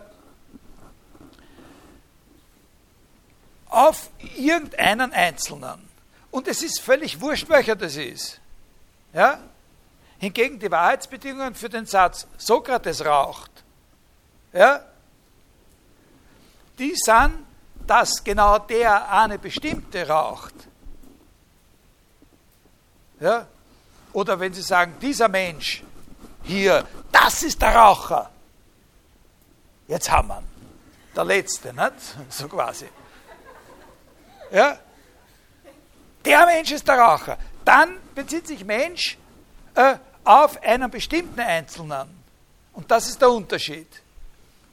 Speaker 1: auf irgendeinen Einzelnen. Und es ist völlig wurscht, welcher das ist. Ja? Hingegen die Wahrheitsbedingungen für den Satz Sokrates raucht, ja? die sind, dass genau der eine bestimmte raucht. Ja? Oder wenn Sie sagen, dieser Mensch hier, das ist der Raucher. Jetzt haben wir ihn. Der Letzte, nicht? so quasi. Ja? Der Mensch ist der Raucher. Dann bezieht sich Mensch äh, auf einen bestimmten Einzelnen. Und das ist der Unterschied.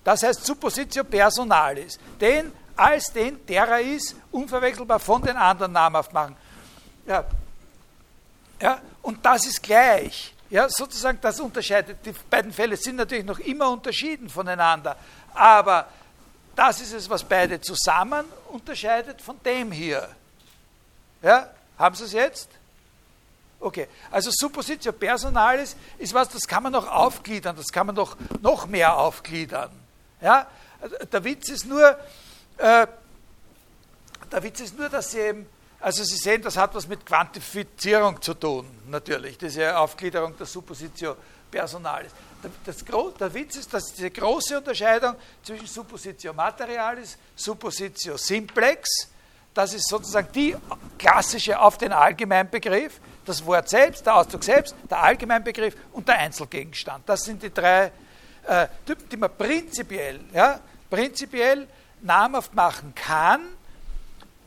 Speaker 1: Das heißt Suppositio personalis. Den als den, der er ist, unverwechselbar von den anderen namhaft machen. Ja. Ja, und das ist gleich. Ja, sozusagen, das unterscheidet. Die beiden Fälle sind natürlich noch immer unterschieden voneinander. Aber das ist es, was beide zusammen unterscheidet von dem hier. Ja, haben Sie es jetzt? Okay, also Suppositio Personalis ist was, das kann man noch aufgliedern, das kann man noch, noch mehr aufgliedern. Ja? Der Witz ist nur, äh, der Witz ist nur, dass Sie eben, also Sie sehen, das hat was mit Quantifizierung zu tun, natürlich, diese Aufgliederung der Suppositio Personalis. Das, der Witz ist, dass diese große Unterscheidung zwischen Suppositio Materialis, Suppositio Simplex, das ist sozusagen die klassische auf den Allgemeinbegriff, das Wort selbst, der Ausdruck selbst, der Allgemeinbegriff und der Einzelgegenstand. Das sind die drei äh, Typen, die man prinzipiell, ja, prinzipiell namhaft machen kann,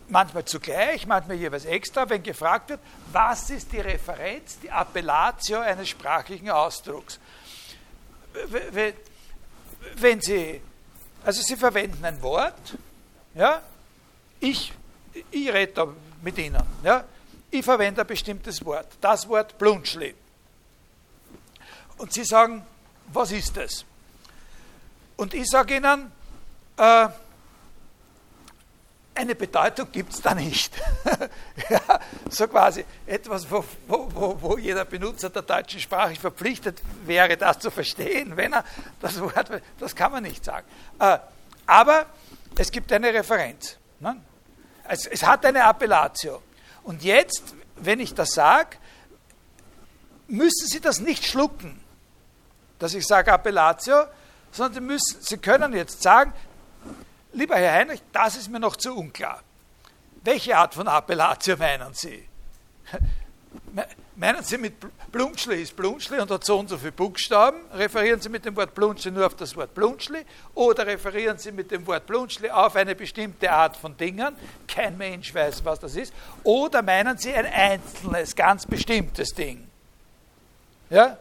Speaker 1: manchmal zugleich, manchmal jeweils extra, wenn gefragt wird, was ist die Referenz, die Appellatio eines sprachlichen Ausdrucks. Wenn Sie, also Sie verwenden ein Wort, ja, ich, ich rede da mit Ihnen, ja, ich verwende ein bestimmtes Wort, das Wort Blunschli. Und Sie sagen, was ist das? Und ich sage Ihnen, äh, eine Bedeutung gibt es da nicht. ja, so quasi etwas, wo, wo, wo, jeder Benutzer der deutschen Sprache verpflichtet wäre, das zu verstehen, wenn er das Wort, das kann man nicht sagen. Äh, aber es gibt eine Referenz. Ne? Es, es hat eine Appellatio. Und jetzt, wenn ich das sage, müssen Sie das nicht schlucken, dass ich sage Appellatio, sondern Sie, müssen, Sie können jetzt sagen, lieber Herr Heinrich, das ist mir noch zu unklar. Welche Art von Appellatio meinen Sie? Meinen Sie mit Blunschli ist Blunschli und hat so und so viele Buchstaben? Referieren Sie mit dem Wort Blunschli nur auf das Wort Blunschli? Oder referieren Sie mit dem Wort Blunschli auf eine bestimmte Art von Dingen? Kein Mensch weiß, was das ist. Oder meinen Sie ein einzelnes, ganz bestimmtes Ding? Ja?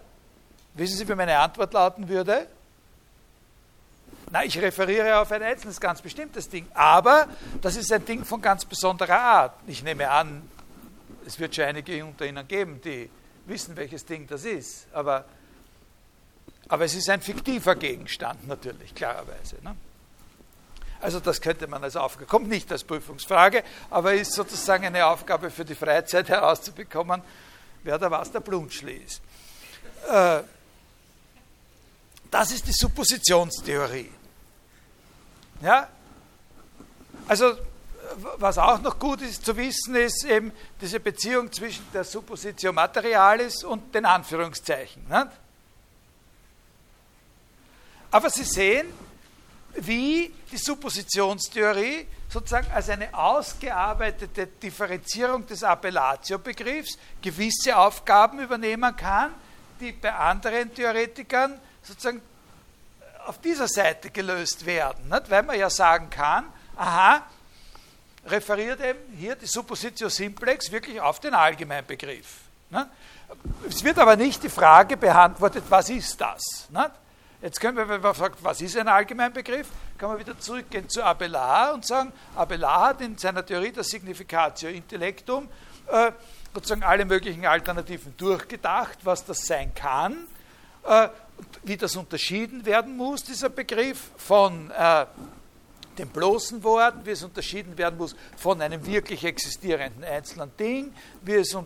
Speaker 1: Wissen Sie, wie meine Antwort lauten würde? Na, ich referiere auf ein einzelnes, ganz bestimmtes Ding. Aber das ist ein Ding von ganz besonderer Art. Ich nehme an, es wird schon einige unter Ihnen geben, die wissen, welches Ding das ist. Aber, aber es ist ein fiktiver Gegenstand natürlich, klarerweise. Ne? Also das könnte man als Aufgabe, kommt nicht als Prüfungsfrage, aber ist sozusagen eine Aufgabe für die Freizeit herauszubekommen, wer da was der Blunschli ist. Äh, das ist die Suppositionstheorie. Ja? Also, was auch noch gut ist zu wissen, ist eben diese Beziehung zwischen der Suppositio Materialis und den Anführungszeichen. Nicht? Aber Sie sehen, wie die Suppositionstheorie sozusagen als eine ausgearbeitete Differenzierung des Appellatio-Begriffs gewisse Aufgaben übernehmen kann, die bei anderen Theoretikern sozusagen auf dieser Seite gelöst werden, nicht? weil man ja sagen kann, aha, referiert eben hier die Suppositio simplex wirklich auf den Allgemeinbegriff. Nicht? Es wird aber nicht die Frage beantwortet, was ist das? Nicht? Jetzt können wir, wenn man fragt, was ist ein Allgemeinbegriff, kann man wieder zurückgehen zu Abelard und sagen, Abelard hat in seiner Theorie der Significatio Intellectum äh, sozusagen alle möglichen Alternativen durchgedacht, was das sein kann. Äh, wie das unterschieden werden muss, dieser Begriff, von äh, dem bloßen Wort, wie es unterschieden werden muss von einem wirklich existierenden einzelnen Ding, wie, es,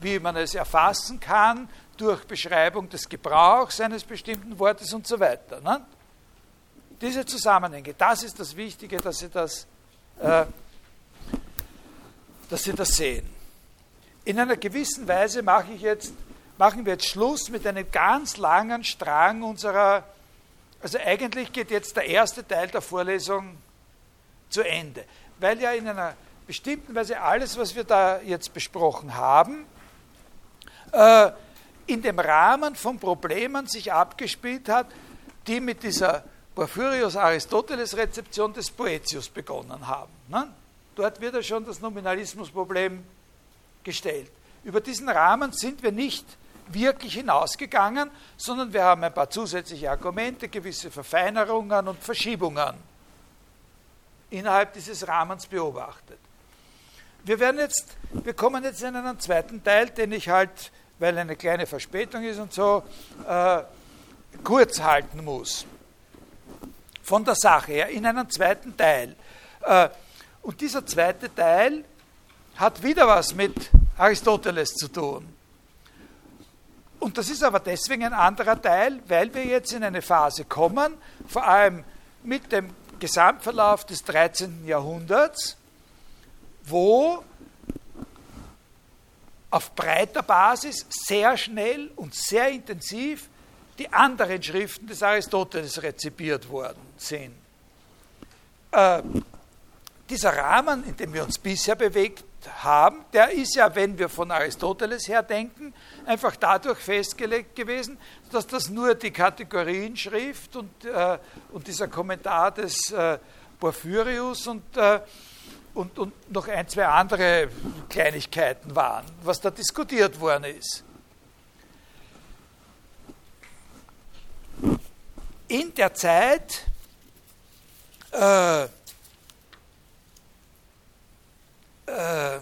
Speaker 1: wie man es erfassen kann durch Beschreibung des Gebrauchs eines bestimmten Wortes und so weiter. Ne? Diese Zusammenhänge, das ist das Wichtige, dass Sie das, äh, dass Sie das sehen. In einer gewissen Weise mache ich jetzt machen wir jetzt Schluss mit einem ganz langen Strang unserer, also eigentlich geht jetzt der erste Teil der Vorlesung zu Ende, weil ja in einer bestimmten Weise alles, was wir da jetzt besprochen haben, äh, in dem Rahmen von Problemen sich abgespielt hat, die mit dieser Porphyrios-Aristoteles-Rezeption des Poetius begonnen haben. Ne? Dort wird ja schon das Nominalismusproblem gestellt. Über diesen Rahmen sind wir nicht wirklich hinausgegangen, sondern wir haben ein paar zusätzliche Argumente, gewisse Verfeinerungen und Verschiebungen innerhalb dieses Rahmens beobachtet. Wir werden jetzt, wir kommen jetzt in einen zweiten Teil, den ich halt, weil eine kleine Verspätung ist und so, äh, kurz halten muss. von der Sache her in einen zweiten Teil. Äh, und dieser zweite Teil hat wieder was mit Aristoteles zu tun. Und das ist aber deswegen ein anderer Teil, weil wir jetzt in eine Phase kommen, vor allem mit dem Gesamtverlauf des 13. Jahrhunderts, wo auf breiter Basis sehr schnell und sehr intensiv die anderen Schriften des Aristoteles rezipiert worden sind. Äh, dieser Rahmen, in dem wir uns bisher bewegt haben, der ist ja, wenn wir von Aristoteles her denken, einfach dadurch festgelegt gewesen, dass das nur die Kategorienschrift und, äh, und dieser Kommentar des äh, Porphyrius und, äh, und, und noch ein, zwei andere Kleinigkeiten waren, was da diskutiert worden ist. In der Zeit äh, äh,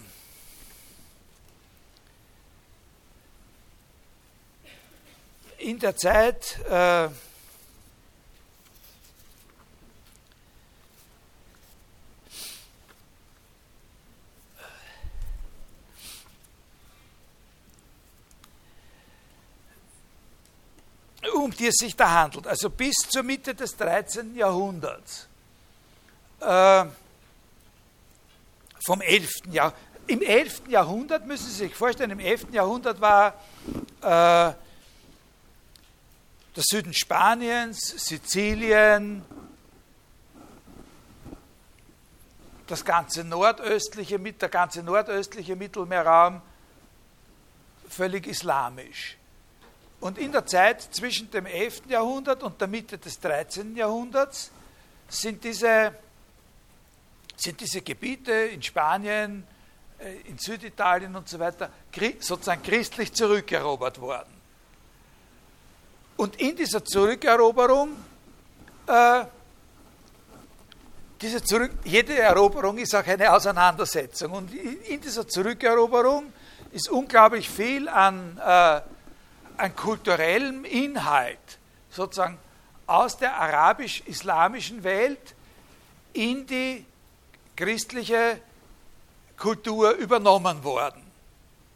Speaker 1: in der Zeit äh, um die es sich da handelt, also bis zur Mitte des 13. Jahrhunderts. Äh, vom 11. Jahr. Im 11. Jahrhundert müssen Sie sich vorstellen, im 11. Jahrhundert war äh, der Süden Spaniens, Sizilien, das ganze nordöstliche, der ganze nordöstliche Mittelmeerraum völlig islamisch. Und in der Zeit zwischen dem 11. Jahrhundert und der Mitte des 13. Jahrhunderts sind diese sind diese Gebiete in Spanien, äh, in Süditalien und so weiter sozusagen christlich zurückerobert worden. Und in dieser Zurückeroberung, äh, diese Zurück, jede Eroberung ist auch eine Auseinandersetzung. Und in dieser Zurückeroberung ist unglaublich viel an, äh, an kulturellem Inhalt sozusagen aus der arabisch-islamischen Welt in die christliche Kultur übernommen worden.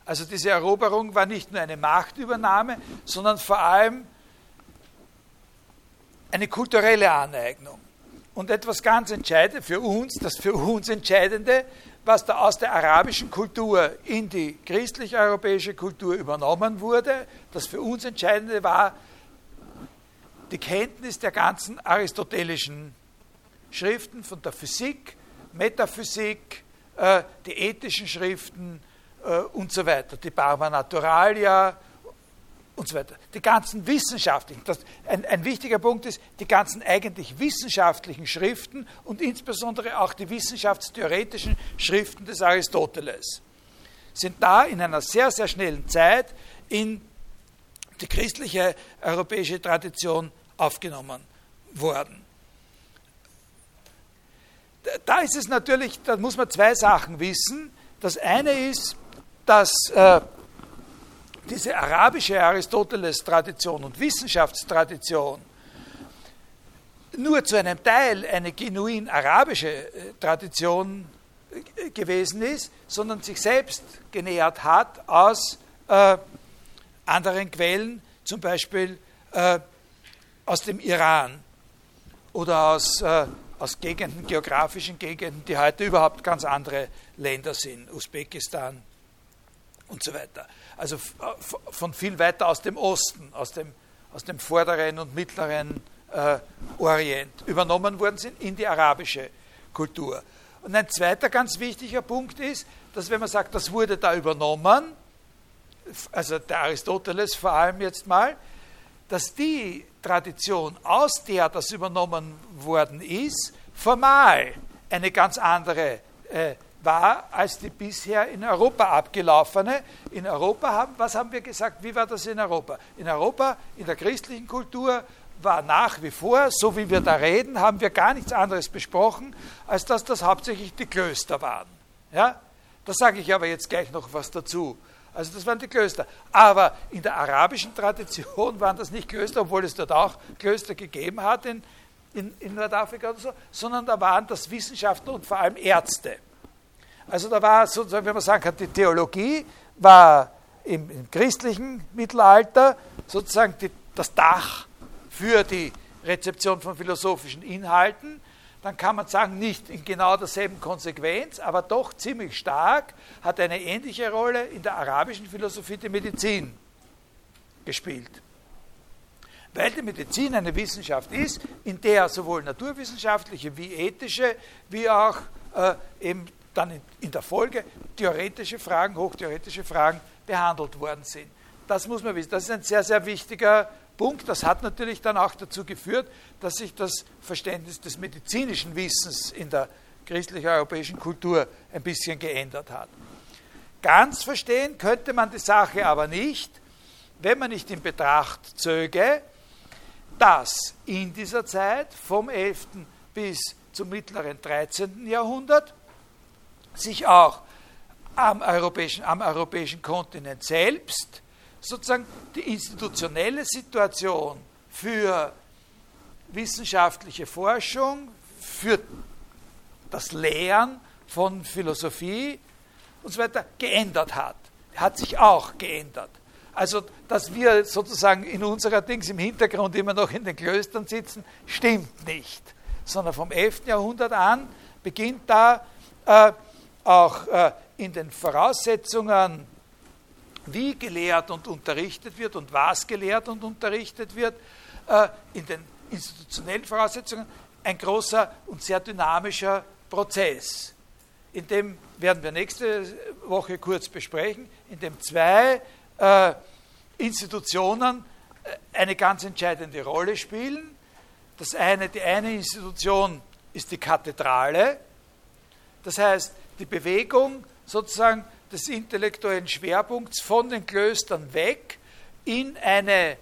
Speaker 1: Also diese Eroberung war nicht nur eine Machtübernahme, sondern vor allem eine kulturelle Aneignung. Und etwas ganz Entscheidendes für uns, das für uns Entscheidende, was da aus der arabischen Kultur in die christlich-europäische Kultur übernommen wurde, das für uns Entscheidende war die Kenntnis der ganzen aristotelischen Schriften von der Physik, Metaphysik, äh, die ethischen Schriften äh, und so weiter, die Barba Naturalia und so weiter. Die ganzen wissenschaftlichen, das, ein, ein wichtiger Punkt ist, die ganzen eigentlich wissenschaftlichen Schriften und insbesondere auch die wissenschaftstheoretischen Schriften des Aristoteles sind da in einer sehr, sehr schnellen Zeit in die christliche europäische Tradition aufgenommen worden da ist es natürlich, da muss man zwei Sachen wissen. Das eine ist, dass äh, diese arabische Aristoteles-Tradition und Wissenschaftstradition nur zu einem Teil eine genuin arabische äh, Tradition äh, gewesen ist, sondern sich selbst genähert hat aus äh, anderen Quellen, zum Beispiel äh, aus dem Iran oder aus äh, aus Gegenden, geografischen Gegenden, die heute überhaupt ganz andere Länder sind, Usbekistan und so weiter. Also von viel weiter aus dem Osten, aus dem, aus dem vorderen und mittleren äh, Orient übernommen worden sind in die arabische Kultur. Und ein zweiter ganz wichtiger Punkt ist, dass wenn man sagt, das wurde da übernommen, also der Aristoteles vor allem jetzt mal, dass die Tradition, aus der das übernommen worden ist, formal eine ganz andere äh, war als die bisher in Europa abgelaufene. In Europa haben, was haben wir gesagt, wie war das in Europa? In Europa, in der christlichen Kultur, war nach wie vor, so wie wir da reden, haben wir gar nichts anderes besprochen, als dass das hauptsächlich die Klöster waren. Ja? Da sage ich aber jetzt gleich noch was dazu. Also das waren die Klöster. Aber in der arabischen Tradition waren das nicht Klöster, obwohl es dort auch Klöster gegeben hat in, in, in Nordafrika oder so, sondern da waren das Wissenschaftler und vor allem Ärzte. Also da war sozusagen, wenn man sagen kann, die Theologie war im, im christlichen Mittelalter sozusagen die, das Dach für die Rezeption von philosophischen Inhalten. Dann kann man sagen, nicht in genau derselben Konsequenz, aber doch ziemlich stark hat eine ähnliche Rolle in der arabischen Philosophie die Medizin gespielt. Weil die Medizin eine Wissenschaft ist, in der sowohl naturwissenschaftliche wie ethische, wie auch äh, eben dann in, in der Folge theoretische Fragen, hochtheoretische Fragen behandelt worden sind. Das muss man wissen. Das ist ein sehr, sehr wichtiger Punkt. Das hat natürlich dann auch dazu geführt, dass sich das Verständnis des medizinischen Wissens in der christlich-europäischen Kultur ein bisschen geändert hat. Ganz verstehen könnte man die Sache aber nicht, wenn man nicht in Betracht zöge, dass in dieser Zeit vom 11. bis zum mittleren 13. Jahrhundert sich auch am europäischen, am europäischen Kontinent selbst sozusagen die institutionelle Situation für wissenschaftliche Forschung, für das Lehren von Philosophie und so weiter geändert hat. Hat sich auch geändert. Also, dass wir sozusagen in unserer Dings im Hintergrund immer noch in den Klöstern sitzen, stimmt nicht. Sondern vom 11. Jahrhundert an beginnt da äh, auch äh, in den Voraussetzungen, wie gelehrt und unterrichtet wird und was gelehrt und unterrichtet wird, äh, in den institutionellen Voraussetzungen ein großer und sehr dynamischer Prozess. In dem werden wir nächste Woche kurz besprechen, in dem zwei äh, Institutionen äh, eine ganz entscheidende Rolle spielen. Das eine, die eine Institution ist die Kathedrale, das heißt die Bewegung sozusagen des intellektuellen Schwerpunkts von den Klöstern weg in, eine,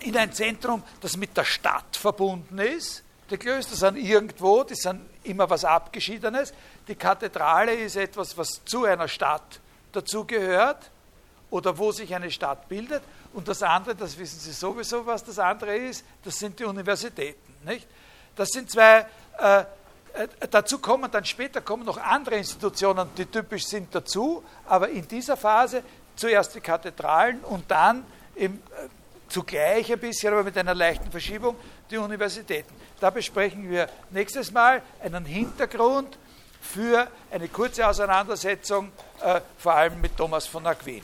Speaker 1: in ein Zentrum, das mit der Stadt verbunden ist. Die Klöster sind irgendwo, die sind immer was Abgeschiedenes. Die Kathedrale ist etwas, was zu einer Stadt dazugehört oder wo sich eine Stadt bildet. Und das andere, das wissen Sie sowieso, was das andere ist, das sind die Universitäten. Nicht? Das sind zwei, äh, dazu kommen dann später kommen noch andere Institutionen, die typisch sind dazu, aber in dieser Phase zuerst die Kathedralen und dann im, äh, zugleich ein bisschen, aber mit einer leichten Verschiebung, die Universitäten. Da besprechen wir nächstes Mal einen Hintergrund für eine kurze Auseinandersetzung, äh, vor allem mit Thomas von Aquin.